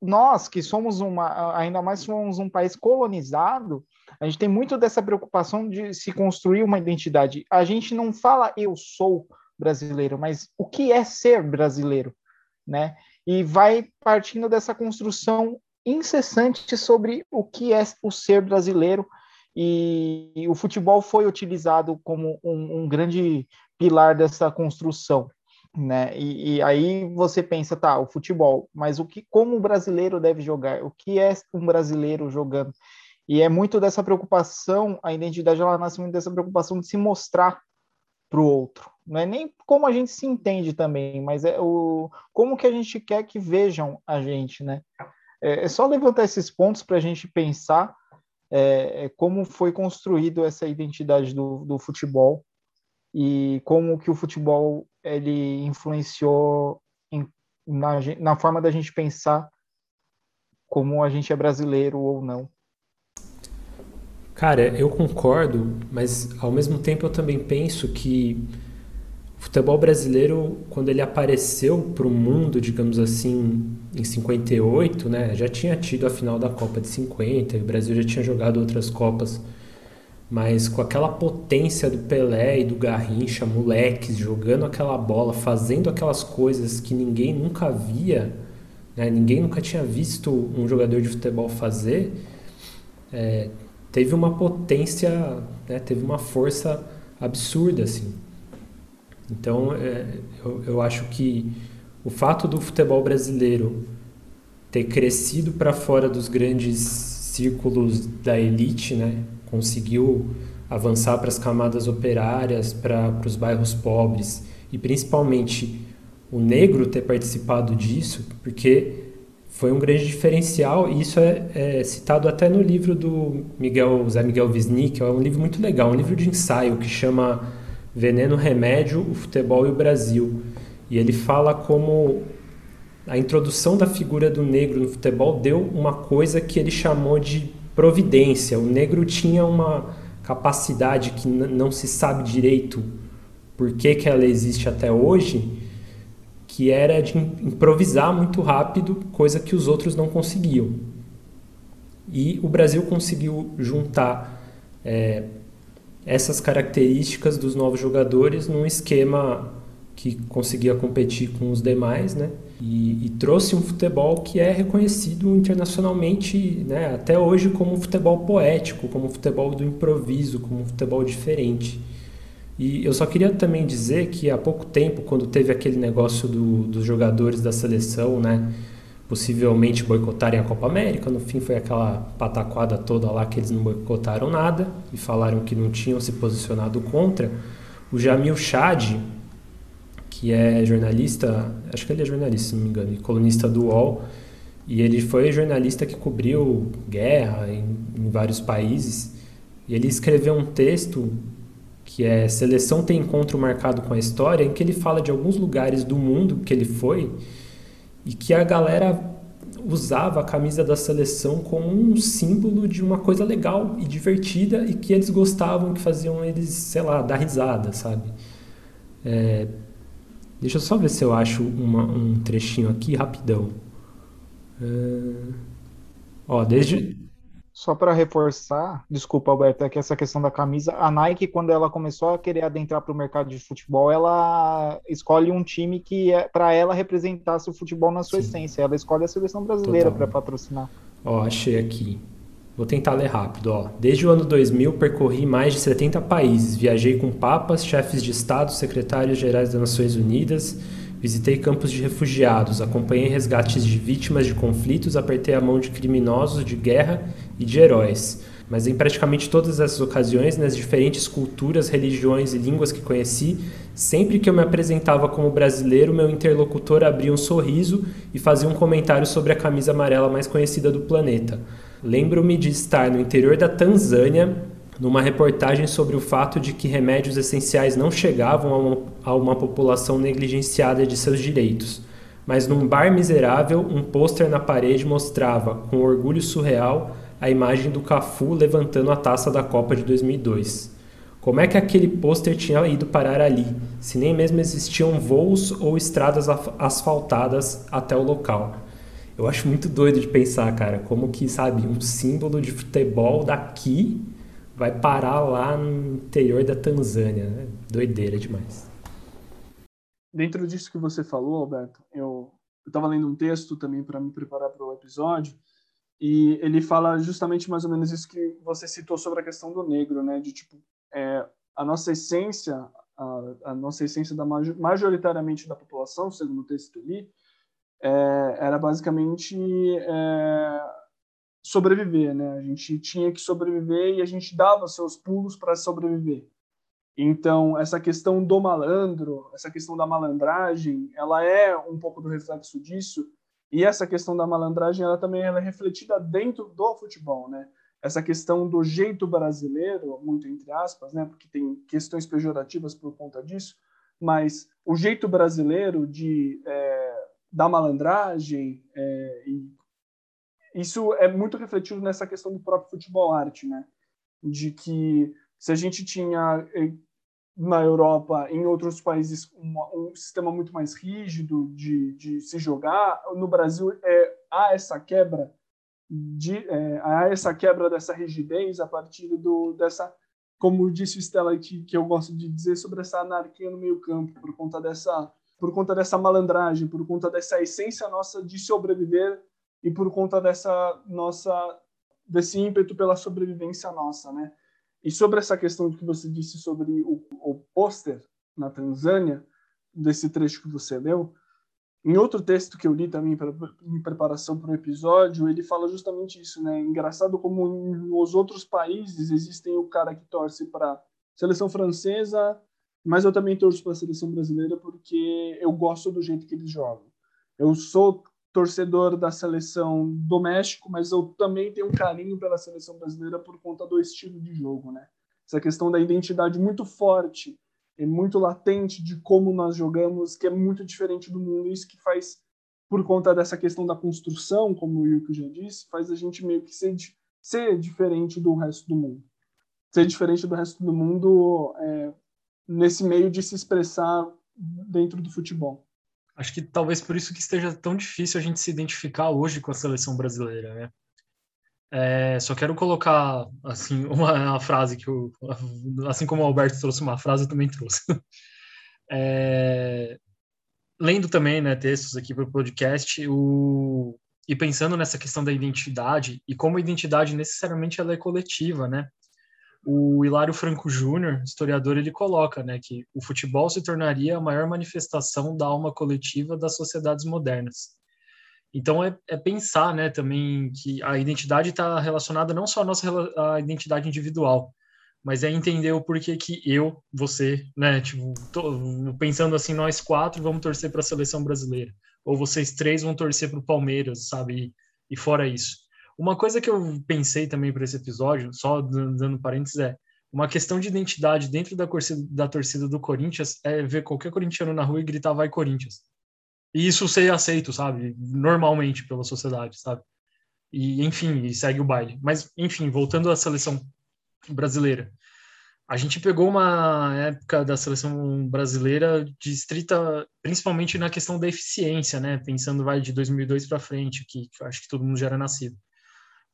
Nós, que somos uma, ainda mais somos um país colonizado, a gente tem muito dessa preocupação de se construir uma identidade. A gente não fala eu sou brasileiro, mas o que é ser brasileiro? Né? E vai partindo dessa construção incessante sobre o que é o ser brasileiro e, e o futebol foi utilizado como um, um, grande pilar dessa construção, né? E, e, aí você pensa, tá, o futebol, mas o que, como o brasileiro deve jogar? O que é um brasileiro jogando? E é muito dessa preocupação, a identidade ela nasce muito dessa preocupação de se mostrar para o outro. Não é nem como a gente se entende também, mas é o como que a gente quer que vejam a gente, né? É, é só levantar esses pontos para a gente pensar é, é, como foi construído essa identidade do, do futebol e como que o futebol ele influenciou em, na, na forma da gente pensar como a gente é brasileiro ou não. Cara, eu concordo, mas ao mesmo tempo eu também penso que o futebol brasileiro, quando ele apareceu para o mundo, digamos assim, em 58, né, já tinha tido a final da Copa de 50, o Brasil já tinha jogado outras Copas, mas com aquela potência do Pelé e do Garrincha, moleques, jogando aquela bola, fazendo aquelas coisas que ninguém nunca via, né, ninguém nunca tinha visto um jogador de futebol fazer, é, teve uma potência, né, teve uma força absurda, assim. Então, é, eu, eu acho que o fato do futebol brasileiro ter crescido para fora dos grandes círculos da elite, né, conseguiu avançar para as camadas operárias, para os bairros pobres e principalmente o negro ter participado disso, porque foi um grande diferencial e isso é, é, citado até no livro do Miguel Zé Miguel Wisnik, é um livro muito legal, um livro de ensaio que chama Veneno, Remédio, o Futebol e o Brasil. E ele fala como a introdução da figura do negro no futebol deu uma coisa que ele chamou de providência. O negro tinha uma capacidade que não se sabe direito por que, que ela existe até hoje, que era de improvisar muito rápido, coisa que os outros não conseguiam. E o Brasil conseguiu juntar é, essas características dos novos jogadores num esquema que conseguia competir com os demais, né? E, e, trouxe um futebol que é reconhecido internacionalmente, né, até hoje, como um futebol poético, como um futebol do improviso, como um futebol diferente. E eu só queria também dizer que há pouco tempo, quando teve aquele negócio do, dos jogadores da seleção, né, possivelmente boicotarem a Copa América, no fim foi aquela pataquada toda lá que eles não boicotaram nada e falaram que não tinham se posicionado contra. O Jamil Chad, que é jornalista, acho que ele é jornalista, se não me engano, colunista do UOL, e ele foi jornalista que cobriu guerra em, em vários países, e ele escreveu um texto que é Seleção tem encontro marcado com a história, em que ele fala de alguns lugares do mundo que ele foi e que a galera usava a camisa da seleção como um símbolo de uma coisa legal e divertida e que eles gostavam, que faziam eles, sei lá, dar risada, sabe? É, deixa eu só ver se eu acho uma, um trechinho aqui rapidão. É, ó, desde só para reforçar, desculpa, Alberto, é que essa questão da camisa, a Nike, quando ela começou a querer adentrar para o mercado de futebol, ela escolhe um time que é para ela representasse o futebol na sua Sim. essência. Ela escolhe a seleção brasileira para patrocinar. Ó, achei aqui. Vou tentar ler rápido. Ó. Desde o ano 2000, percorri mais de 70 países. Viajei com papas, chefes de Estado, secretários gerais das Nações Unidas, Visitei campos de refugiados, acompanhei resgates de vítimas de conflitos, apertei a mão de criminosos de guerra e de heróis. Mas em praticamente todas essas ocasiões, nas diferentes culturas, religiões e línguas que conheci, sempre que eu me apresentava como brasileiro, meu interlocutor abria um sorriso e fazia um comentário sobre a camisa amarela mais conhecida do planeta. Lembro-me de estar no interior da Tanzânia, numa reportagem sobre o fato de que remédios essenciais não chegavam a uma, a uma população negligenciada de seus direitos. Mas num bar miserável, um pôster na parede mostrava, com orgulho surreal, a imagem do Cafu levantando a taça da Copa de 2002. Como é que aquele pôster tinha ido parar ali, se nem mesmo existiam voos ou estradas asfaltadas até o local? Eu acho muito doido de pensar, cara, como que, sabe, um símbolo de futebol daqui vai parar lá no interior da Tanzânia. Né? Doideira demais. Dentro disso que você falou, Alberto, eu estava lendo um texto também para me preparar para o episódio e ele fala justamente mais ou menos isso que você citou sobre a questão do negro, né? De tipo, é, a nossa essência, a, a, nossa essência da majoritariamente da população, segundo o texto que eu li, é, era basicamente é, sobreviver, né? A gente tinha que sobreviver e a gente dava seus pulos para sobreviver. Então, essa questão do malandro, essa questão da malandragem, ela é um pouco do reflexo disso. E essa questão da malandragem, ela também ela é refletida dentro do futebol, né? Essa questão do jeito brasileiro, muito entre aspas, né? Porque tem questões pejorativas por conta disso, mas o jeito brasileiro de é, da malandragem é, isso é muito refletido nessa questão do próprio futebol arte, né? De que se a gente tinha na Europa, em outros países, um, sistema muito mais rígido de, de se jogar, no Brasil é, há essa quebra de é, há essa quebra dessa rigidez a partir do dessa como disse Stella que, que eu gosto de dizer sobre essa anarquia no meio campo por conta dessa por conta dessa malandragem por conta dessa essência nossa de sobreviver e por conta dessa nossa desse ímpeto pela sobrevivência nossa, né? E sobre essa questão que você disse sobre o, o pôster na Tanzânia, desse trecho que você leu, em outro texto que eu li também pra, em preparação para o episódio, ele fala justamente isso, né? Engraçado como nos outros países existem o cara que torce para seleção francesa, mas eu também torço para a seleção brasileira porque eu gosto do jeito que eles jogam. Eu sou torcedor da seleção do México, mas eu também tenho um carinho pela seleção brasileira por conta do estilo de jogo, né? Essa questão da identidade muito forte e muito latente de como nós jogamos, que é muito diferente do mundo, isso que faz por conta dessa questão da construção, como o Yuki já disse, faz a gente meio que ser, ser diferente do resto do mundo. Ser diferente do resto do mundo é, nesse meio de se expressar dentro do futebol. Acho que talvez por isso que esteja tão difícil a gente se identificar hoje com a seleção brasileira, né? É, só quero colocar assim uma, uma, frase que eu, assim como o Alberto trouxe uma frase, eu também trouxe. É, lendo também, né, textos aqui para o podcast, e pensando nessa questão da identidade e como a identidade necessariamente ela é coletiva, né? O Hilário Franco Júnior, historiador, ele coloca, né, que o futebol se tornaria a maior manifestação da alma coletiva das sociedades modernas. Então é, é pensar, né, também que a identidade está relacionada não só à nossa à identidade individual, mas é entender o porquê que eu, você, né, tipo, tô, pensando assim, nós quatro vamos torcer para a seleção brasileira, ou vocês três vão torcer para o Palmeiras, sabe? E, e, fora isso. Uma coisa que eu pensei também para esse episódio, só dando parênteses, é uma questão de identidade dentro da torcida, da torcida do Corinthians é ver qualquer corintiano na rua e gritar vai Corinthians. E isso ser aceito, sabe? Normalmente pela sociedade, sabe? E, enfim, e segue o baile. Mas, enfim, voltando à seleção brasileira. A gente pegou uma época da seleção brasileira distrita principalmente na questão da eficiência, né? Pensando vai de 2002 para frente, que acho que todo mundo já era nascido.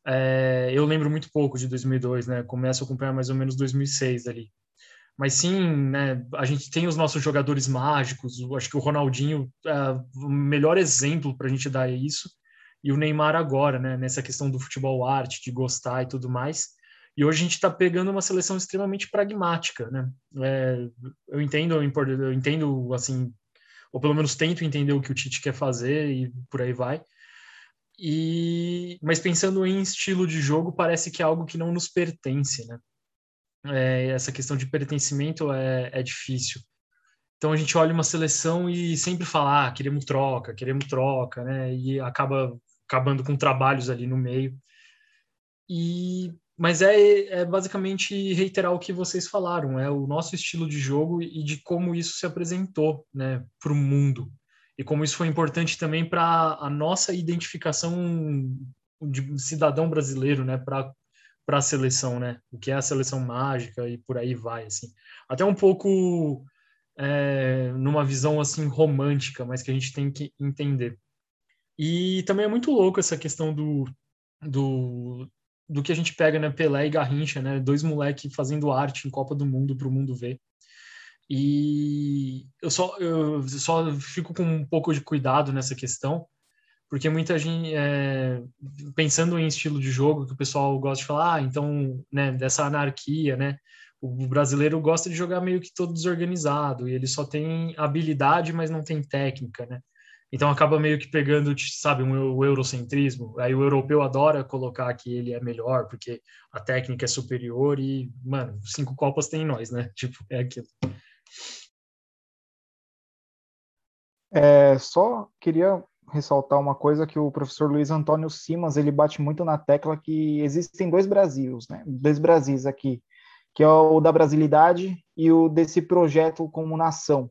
É, eu lembro muito pouco de 2002, né? Começo a acompanhar mais ou menos 2006 ali. Mas sim, né, a gente tem os nossos jogadores mágicos, acho que o Ronaldinho é o melhor exemplo para a gente dar isso, e o Neymar agora, né, nessa questão do futebol arte, de gostar e tudo mais. E hoje a gente está pegando uma seleção extremamente pragmática, né? É, eu entendo, eu entendo, assim, ou pelo menos tento entender o que o Tite quer fazer e por aí vai. E, mas pensando em estilo de jogo, parece que é algo que não nos pertence, né? É, essa questão de pertencimento é, é difícil. Então a gente olha uma seleção e sempre fala, ah, queremos troca, queremos troca, né? E acaba acabando com trabalhos ali no meio. E mas é, é basicamente reiterar o que vocês falaram, é o nosso estilo de jogo e de como isso se apresentou né, para o mundo. E como isso foi importante também para a nossa identificação de cidadão brasileiro, né, para para a seleção, né? O que é a seleção mágica e por aí vai, assim. Até um pouco é, numa visão assim romântica, mas que a gente tem que entender. E também é muito louco essa questão do, do, do que a gente pega, né, Pelé e Garrincha, né, dois moleques fazendo arte em Copa do Mundo para o mundo ver. E eu só, eu só fico com um pouco de cuidado nessa questão, porque muita gente, é, pensando em estilo de jogo, que o pessoal gosta de falar, ah, então, né, dessa anarquia, né, o brasileiro gosta de jogar meio que todo desorganizado, e ele só tem habilidade, mas não tem técnica, né. Então acaba meio que pegando, sabe, o eurocentrismo. Aí o europeu adora colocar que ele é melhor porque a técnica é superior e, mano, cinco copas tem nós, né? Tipo, é aquilo. É, só queria ressaltar uma coisa que o professor Luiz Antônio Simas, ele bate muito na tecla que existem dois Brasis, né? Dois Brasis aqui, que é o da brasilidade e o desse projeto como nação.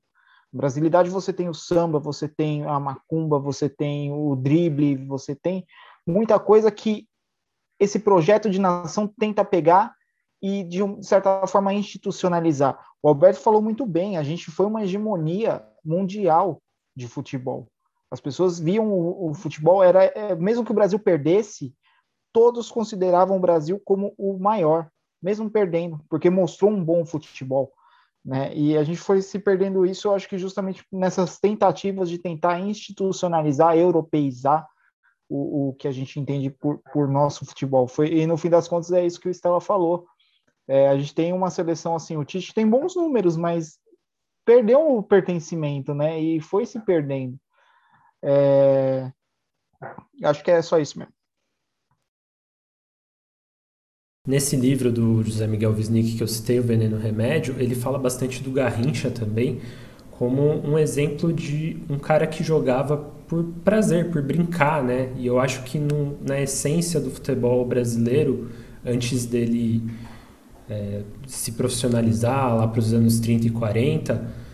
Brasilidade você tem o samba, você tem a macumba, você tem o drible, você tem muita coisa que esse projeto de nação tenta pegar e de, certa forma institucionalizar. O Alberto falou muito bem, a gente foi uma hegemonia mundial de futebol. As pessoas viam o, o futebol era é, mesmo que o Brasil perdesse, todos consideravam o Brasil como o maior, mesmo perdendo, porque mostrou um bom futebol. Né? E a gente foi se perdendo isso, eu acho que justamente nessas tentativas de tentar institucionalizar, europeizar o, o que a gente entende por, por nosso futebol. Foi, e no fim das contas é isso que o Estela falou. É, a gente tem uma seleção assim, o Tite tem bons números, mas perdeu o pertencimento, né? E foi se perdendo. É, acho que é só isso mesmo. Nesse livro do José Miguel Wisnik que eu citei, O Veneno Remédio, ele fala bastante do Garrincha também, como um exemplo de um cara que jogava por prazer, por brincar, né? E eu acho que no, na essência do futebol brasileiro, antes dele é, se profissionalizar lá para os anos 30 e 40,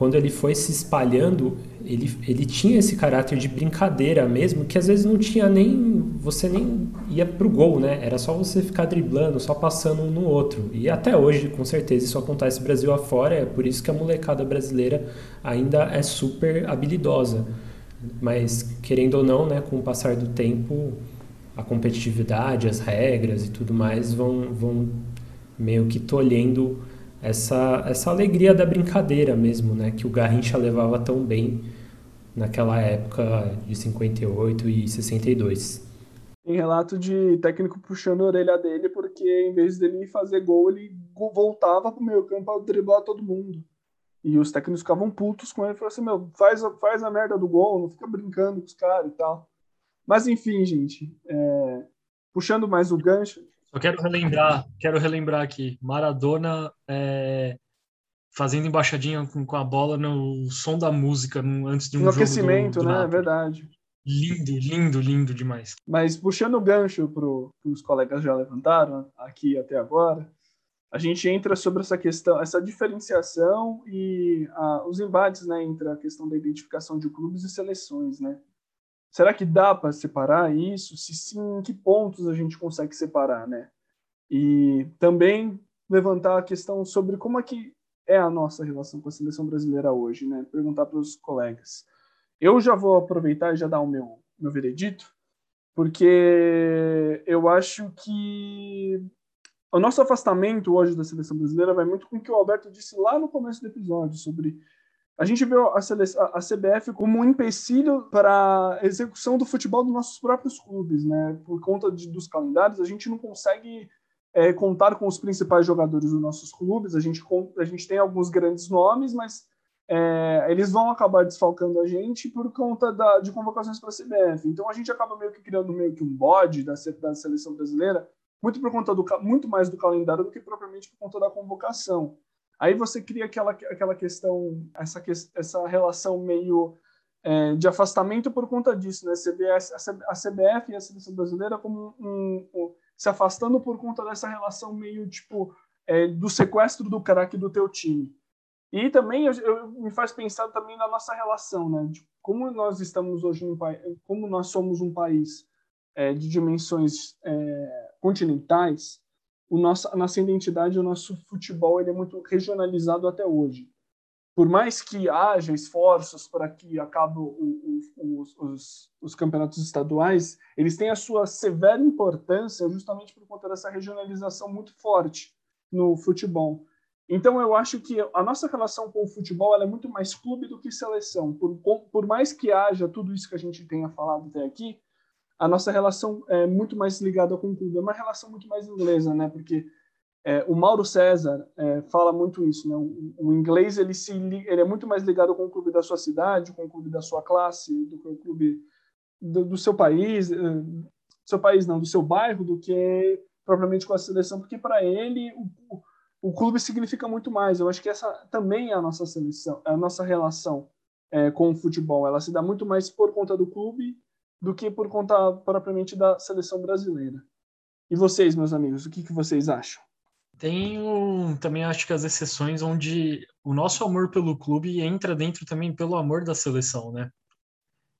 quando ele foi se espalhando, ele, ele tinha esse caráter de brincadeira mesmo, que às vezes não tinha nem. Você nem ia pro gol, né? Era só você ficar driblando, só passando um no outro. E até hoje, com certeza, isso acontece Brasil afora, é por isso que a molecada brasileira ainda é super habilidosa. Mas, querendo ou não, né, com o passar do tempo, a competitividade, as regras e tudo mais vão, vão meio que tolhendo essa, essa alegria da brincadeira mesmo, né? Que o Garrincha levava tão bem naquela época de 58 e 62. Tem relato de técnico puxando a orelha dele, porque em vez dele fazer gol, ele voltava pro meio campo a driblar todo mundo. E os técnicos ficavam putos com ele falaram assim: meu, faz, faz a merda do gol, não fica brincando com os caras e tal. Mas enfim, gente, é... puxando mais o gancho. Só quero relembrar, quero relembrar aqui: Maradona é... fazendo embaixadinha com, com, a bola no som da música antes de um no jogo aquecimento, do, do né? É verdade. Lindo, lindo, lindo demais. Mas puxando o gancho para os colegas já levantaram aqui até agora, a gente entra sobre essa questão, essa diferenciação e a, os embates né, entre a questão da identificação de clubes e seleções. Né? Será que dá para separar isso? Se sim, em que pontos a gente consegue separar? Né? E também levantar a questão sobre como é que é a nossa relação com a seleção brasileira hoje, né? Perguntar para os colegas. Eu já vou aproveitar e já dar o meu, meu veredito, porque eu acho que o nosso afastamento hoje da seleção brasileira vai muito com o que o Alberto disse lá no começo do episódio sobre a gente vê a, a CBF como um empecilho para a execução do futebol dos nossos próprios clubes, né? Por conta de, dos calendários, a gente não consegue é, contar com os principais jogadores dos nossos clubes. A gente, a gente tem alguns grandes nomes, mas é, eles vão acabar desfalcando a gente por conta da, de convocações para a CBF. Então a gente acaba meio que criando meio que um bode da, da seleção brasileira muito por conta do muito mais do calendário do que propriamente por conta da convocação. Aí você cria aquela aquela questão, essa essa relação meio é, de afastamento por conta disso, né? CBS, a CBF e a seleção brasileira como um, um, se afastando por conta dessa relação meio tipo é, do sequestro do craque do teu time. E também eu, eu, me faz pensar também na nossa relação, né? De como nós estamos hoje país, como nós somos um país é, de dimensões é, continentais, o nosso, a nossa identidade, o nosso futebol, ele é muito regionalizado até hoje. Por mais que haja esforços para que acabem os, os, os campeonatos estaduais, eles têm a sua severa importância justamente por conta dessa regionalização muito forte no futebol. Então, eu acho que a nossa relação com o futebol é muito mais clube do que seleção. Por, por mais que haja tudo isso que a gente tenha falado até aqui, a nossa relação é muito mais ligada com o clube. É uma relação muito mais inglesa, né? Porque é, o Mauro César é, fala muito isso, né? O, o, inglês ele se ele é muito mais ligado com o clube da sua cidade, com o clube da sua classe, do que o clube do, do seu país, uh, seu país não, do seu bairro, do que propriamente com a seleção, porque para ele o, o, clube significa muito mais. Eu acho que essa também é a nossa seleção, é a nossa relação é, com o futebol. Ela se dá muito mais por conta do clube do que por conta propriamente da seleção brasileira. E vocês, meus amigos, o que, que vocês acham? Tem também acho que as exceções onde o nosso amor pelo clube entra dentro também pelo amor da seleção, né?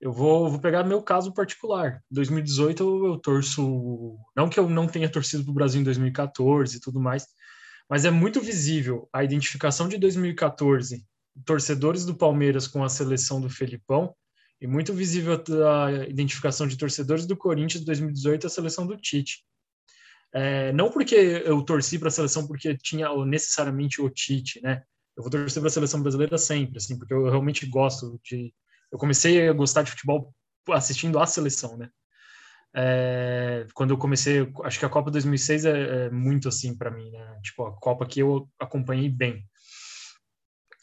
Eu vou, vou pegar meu caso particular. 2018 eu, eu torço, não que eu não tenha torcido para o Brasil em 2014 e tudo mais, mas é muito visível a identificação de 2014, torcedores do Palmeiras com a seleção do Felipão, e muito visível a identificação de torcedores do Corinthians 2018 a seleção do Tite. É, não porque eu torci para a seleção porque tinha necessariamente o Tite, né? Eu vou torcer para a seleção brasileira sempre, assim, porque eu realmente gosto de. Eu comecei a gostar de futebol assistindo a seleção, né? É, quando eu comecei, acho que a Copa 2006 é, é muito assim para mim, né? Tipo a Copa que eu acompanhei bem.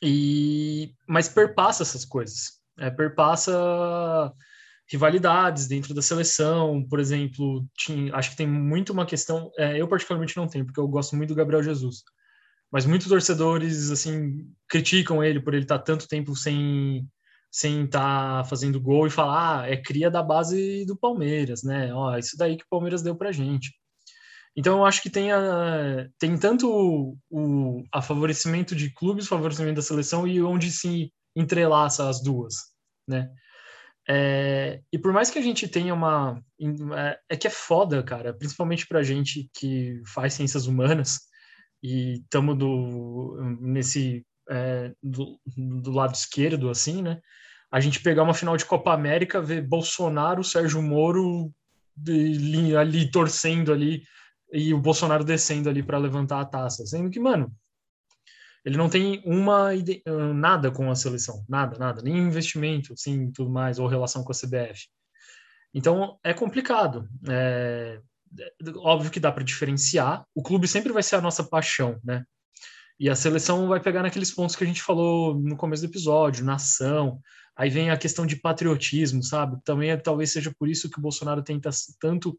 E mas perpassa essas coisas é, perpassa rivalidades dentro da seleção, por exemplo, tinha, acho que tem muito uma questão, é, eu particularmente não tenho, porque eu gosto muito do Gabriel Jesus, mas muitos torcedores, assim, criticam ele por ele estar tanto tempo sem sem estar fazendo gol e falar, ah, é cria da base do Palmeiras, né, ó, isso daí que o Palmeiras deu pra gente. Então eu acho que tem, a, tem tanto o, o a favorecimento de clubes, favorecimento da seleção e onde se entrelaça as duas, né? É, e por mais que a gente tenha uma. É, é, que é foda, cara, principalmente pra gente que faz ciências humanas e estamos nesse. É, do, do, lado esquerdo, assim, né? A gente pegar uma final de Copa América, ver Bolsonaro, Sérgio Moro ali, ali torcendo ali e o Bolsonaro descendo ali para levantar a taça. Sendo que, mano, Ele não tem uma nada com a seleção, nada, nada, nem investimento, assim, tudo mais, ou relação com a CBF. Então é complicado. É, óbvio que dá para diferenciar. O clube sempre vai ser a nossa paixão, né? E a seleção vai pegar naqueles pontos que a gente falou no começo do episódio, nação. Aí vem a questão de patriotismo, sabe? Também é, talvez seja por isso que o Bolsonaro tenta tanto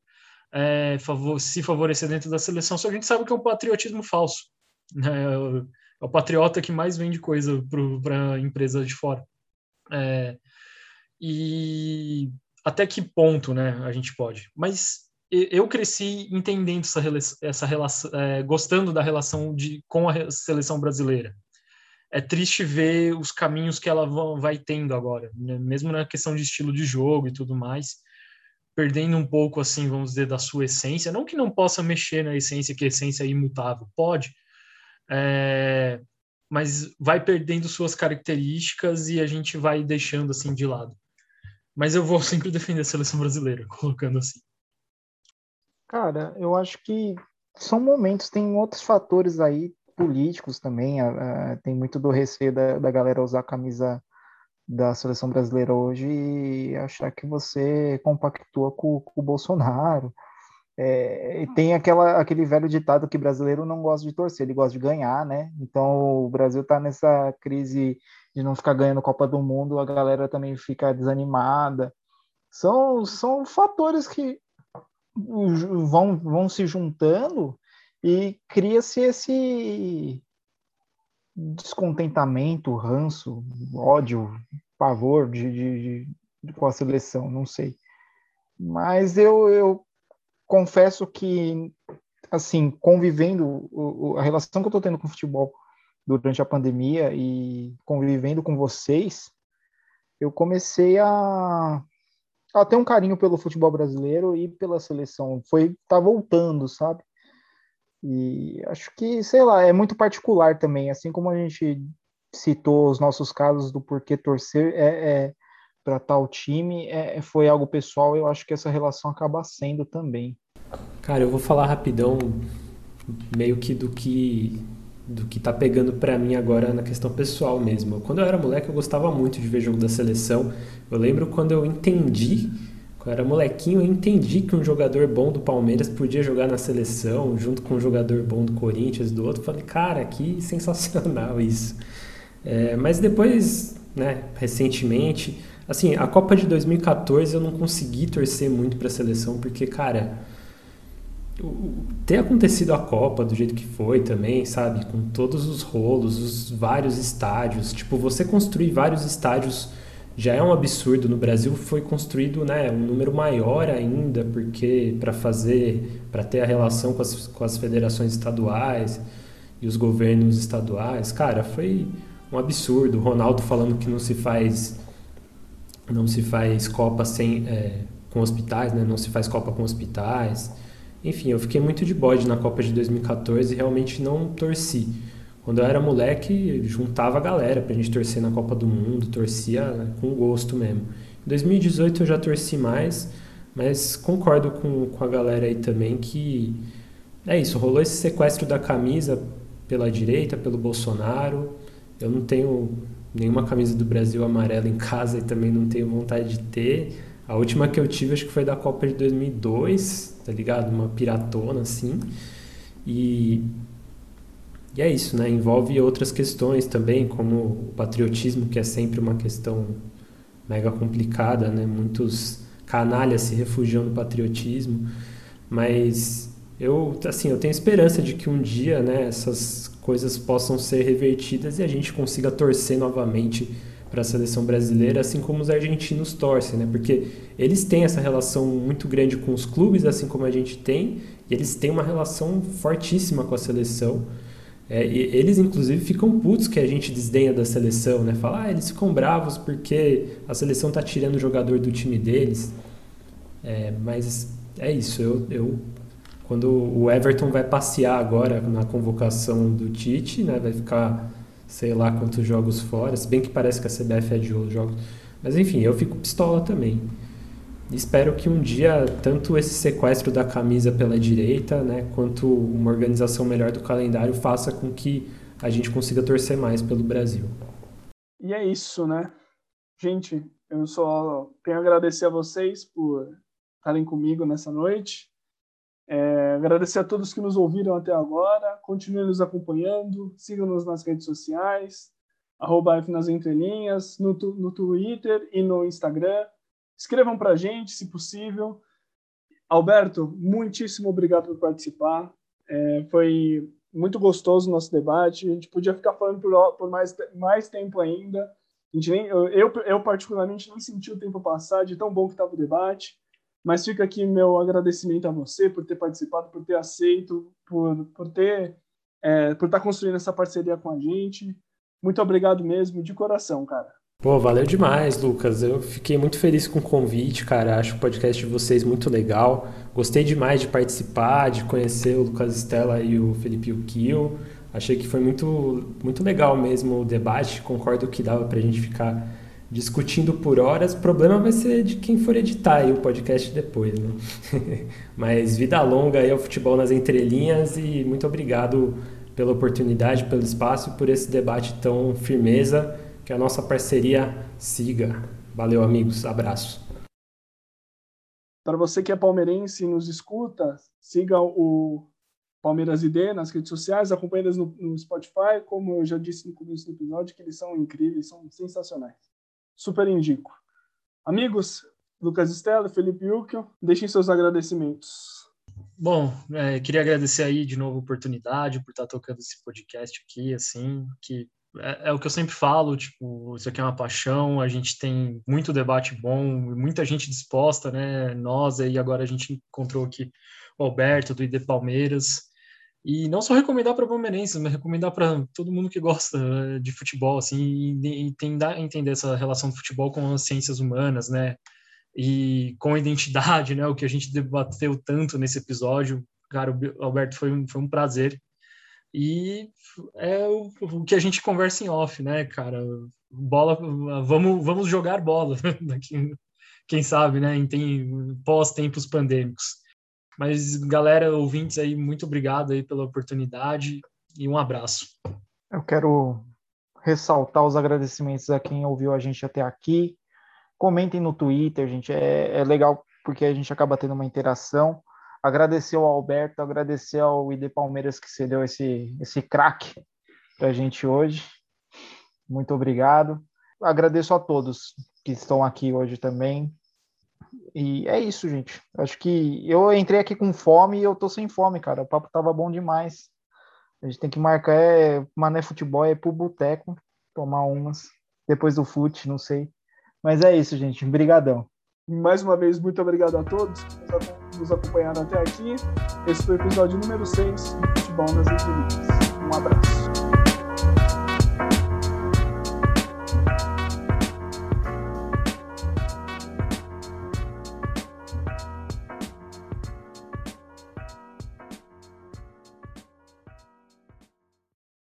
é, favor, se favorecer dentro da seleção. Só que a gente sabe que é um patriotismo falso. Né? É o patriota que mais vende coisa para empresas de fora. É, e até que ponto, né, a gente pode? Mas eu cresci entendendo essa, essa relação, é, gostando da relação de, com a seleção brasileira. É triste ver os caminhos que ela vai tendo agora, né? mesmo na questão de estilo de jogo e tudo mais, perdendo um pouco, assim, vamos dizer, da sua essência. Não que não possa mexer na essência, que a essência é imutável, pode, é, mas vai perdendo suas características e a gente vai deixando assim de lado. Mas eu vou sempre defender a seleção brasileira, colocando assim. Cara, eu acho que são momentos, tem outros fatores aí políticos também, tem muito do receio da, da galera usar a camisa da seleção brasileira hoje e achar que você compactua com, com o Bolsonaro. É, e tem aquela, aquele velho ditado que brasileiro não gosta de torcer, ele gosta de ganhar, né? Então o Brasil está nessa crise de não ficar ganhando Copa do Mundo, a galera também fica desanimada. São, são fatores que vão, vão se juntando e cria-se esse descontentamento, ranço, ódio, pavor de, de, de, com a seleção, não sei. Mas eu, eu confesso que, assim, convivendo, a relação que eu estou tendo com o futebol durante a pandemia e convivendo com vocês, eu comecei a ela tem um carinho pelo futebol brasileiro e pela seleção. Foi tá voltando, sabe? E acho que, sei lá, é muito particular também, assim como a gente citou os nossos casos do porquê torcer é, é para tal time, é, é, foi algo pessoal, eu acho que essa relação acaba sendo também. Cara, eu vou falar rapidão meio que do que do que tá pegando para mim agora na questão pessoal mesmo. Quando eu era moleque, eu gostava muito de ver jogo da seleção. Eu lembro quando eu entendi, quando eu era molequinho, eu entendi que um jogador bom do Palmeiras podia jogar na seleção, junto com um jogador bom do Corinthians, do outro. Falei, cara, que sensacional isso. É, mas depois, né, recentemente, assim, a Copa de 2014 eu não consegui torcer muito para a seleção, porque, cara ter acontecido a Copa do jeito que foi também, sabe? Com todos os rolos, os vários estádios. Tipo, você construir vários estádios já é um absurdo. No Brasil foi construído né, um número maior ainda, porque para fazer, para ter a relação com as, com as federações estaduais e os governos estaduais. Cara, foi um absurdo. O Ronaldo falando que não se faz não se faz Copa sem, é, com hospitais, né? não se faz Copa com hospitais. Enfim, eu fiquei muito de bode na Copa de 2014 e realmente não torci. Quando eu era moleque, juntava a galera pra gente torcer na Copa do Mundo, torcia né, com gosto mesmo. Em 2018 eu já torci mais, mas concordo com, com a galera aí também que é isso, rolou esse sequestro da camisa pela direita, pelo Bolsonaro. Eu não tenho nenhuma camisa do Brasil amarela em casa e também não tenho vontade de ter. A última que eu tive acho que foi da Copa de 2002, tá ligado? Uma piratona assim. E, e é isso, né? Envolve outras questões também, como o patriotismo, que é sempre uma questão mega complicada, né? Muitos canalhas se refugiam no patriotismo, mas eu, assim, eu tenho esperança de que um dia, né, essas coisas possam ser revertidas e a gente consiga torcer novamente para a seleção brasileira, assim como os argentinos torcem, né? Porque eles têm essa relação muito grande com os clubes, assim como a gente tem, e eles têm uma relação fortíssima com a seleção. É, eles, inclusive, ficam putos que a gente desdenha da seleção, né? Fala, ah, eles ficam bravos porque a seleção tá tirando o jogador do time deles. É, mas é isso, eu, eu quando o Everton vai passear agora na convocação do Tite, né? Vai ficar sei lá quantos jogos fora, se bem que parece que a CBF adiou os jogos. Mas enfim, eu fico pistola também. Espero que um dia tanto esse sequestro da camisa pela direita, né, quanto uma organização melhor do calendário faça com que a gente consiga torcer mais pelo Brasil. E é isso, né? Gente, eu só tenho a agradecer a vocês por estarem comigo nessa noite. É, agradecer a todos que nos ouviram até agora. Continuem nos acompanhando. Sigam-nos nas redes sociais. Arroba F nas entrelinhas, no, no Twitter e no Instagram. Escrevam para a gente, se possível. Alberto, muitíssimo obrigado por participar. É, foi muito gostoso o nosso debate. A gente podia ficar falando por, por mais, mais tempo ainda. A gente nem, eu, eu, particularmente, nem senti o tempo passar de tão bom que estava o debate. Mas fica aqui meu agradecimento a você por ter participado, por ter aceito, por, por ter é, por estar tá construindo essa parceria com a gente. Muito obrigado mesmo, de coração, cara. Pô, valeu demais, Lucas. Eu fiquei muito feliz com o convite, cara. Acho o podcast de vocês muito legal. Gostei demais de participar, de conhecer o Lucas Stella e o Felipe Ukio. Achei que foi muito, muito legal mesmo o debate. Concordo que dava pra gente ficar discutindo por horas. O problema vai ser de quem for editar o podcast depois, né? Mas vida longa aí ao futebol nas entrelinhas e muito obrigado pela oportunidade, pelo espaço e por esse debate tão firmeza. Que a nossa parceria siga. Valeu, amigos. Abraço. Para você que é palmeirense e nos escuta, siga o Palmeiras ID nas redes sociais, acompanhe eles no, no Spotify, como eu já disse no começo do episódio, que eles são incríveis, são sensacionais super indico. Amigos, Lucas Estela, Felipe Uckel, deixem seus agradecimentos. Bom, é, queria agradecer aí de novo a oportunidade por estar tocando esse podcast aqui, assim, que é, é, o que eu sempre falo, tipo, isso aqui é uma paixão, a gente tem muito debate bom, muita gente disposta, né, nós aí agora a gente encontrou aqui o Alberto do ID Palmeiras, e não só recomendar para palmeirenses, mas recomendar para todo mundo que gosta eh, de futebol, assim, e, e tentar entender essa relação do futebol com as ciências humanas, né? E com a identidade, né? O que a gente debateu tanto nesse episódio. Cara, Alberto, foi um, foi um prazer. E é o, o que a gente conversa em off, né, cara? Bola, vamos, vamos jogar bola daqui, quem sabe, né? Em pós-tempos pandêmicos. Mas, galera, ouvintes aí, muito obrigado aí pela oportunidade e um abraço. Eu quero ressaltar os agradecimentos a quem ouviu a gente até aqui. Comentem no Twitter, gente, é, é legal porque a gente acaba tendo uma interação. Agradecer ao Alberto, agradecer ao ID Palmeiras que cedeu esse, esse craque para a gente hoje. Muito obrigado. Agradeço a todos que estão aqui hoje também. E é isso, gente. Acho que eu entrei aqui com fome e eu tô sem fome, cara. O papo tava bom demais. A gente tem que marcar é mané futebol, é pro boteco, tomar umas depois do fute, não sei. Mas é isso, gente. Obrigadão. Mais uma vez, muito obrigado a todos que nos acompanharam até aqui. Esse foi o episódio número 6 do Futebol nas Entrelinhas. Um abraço.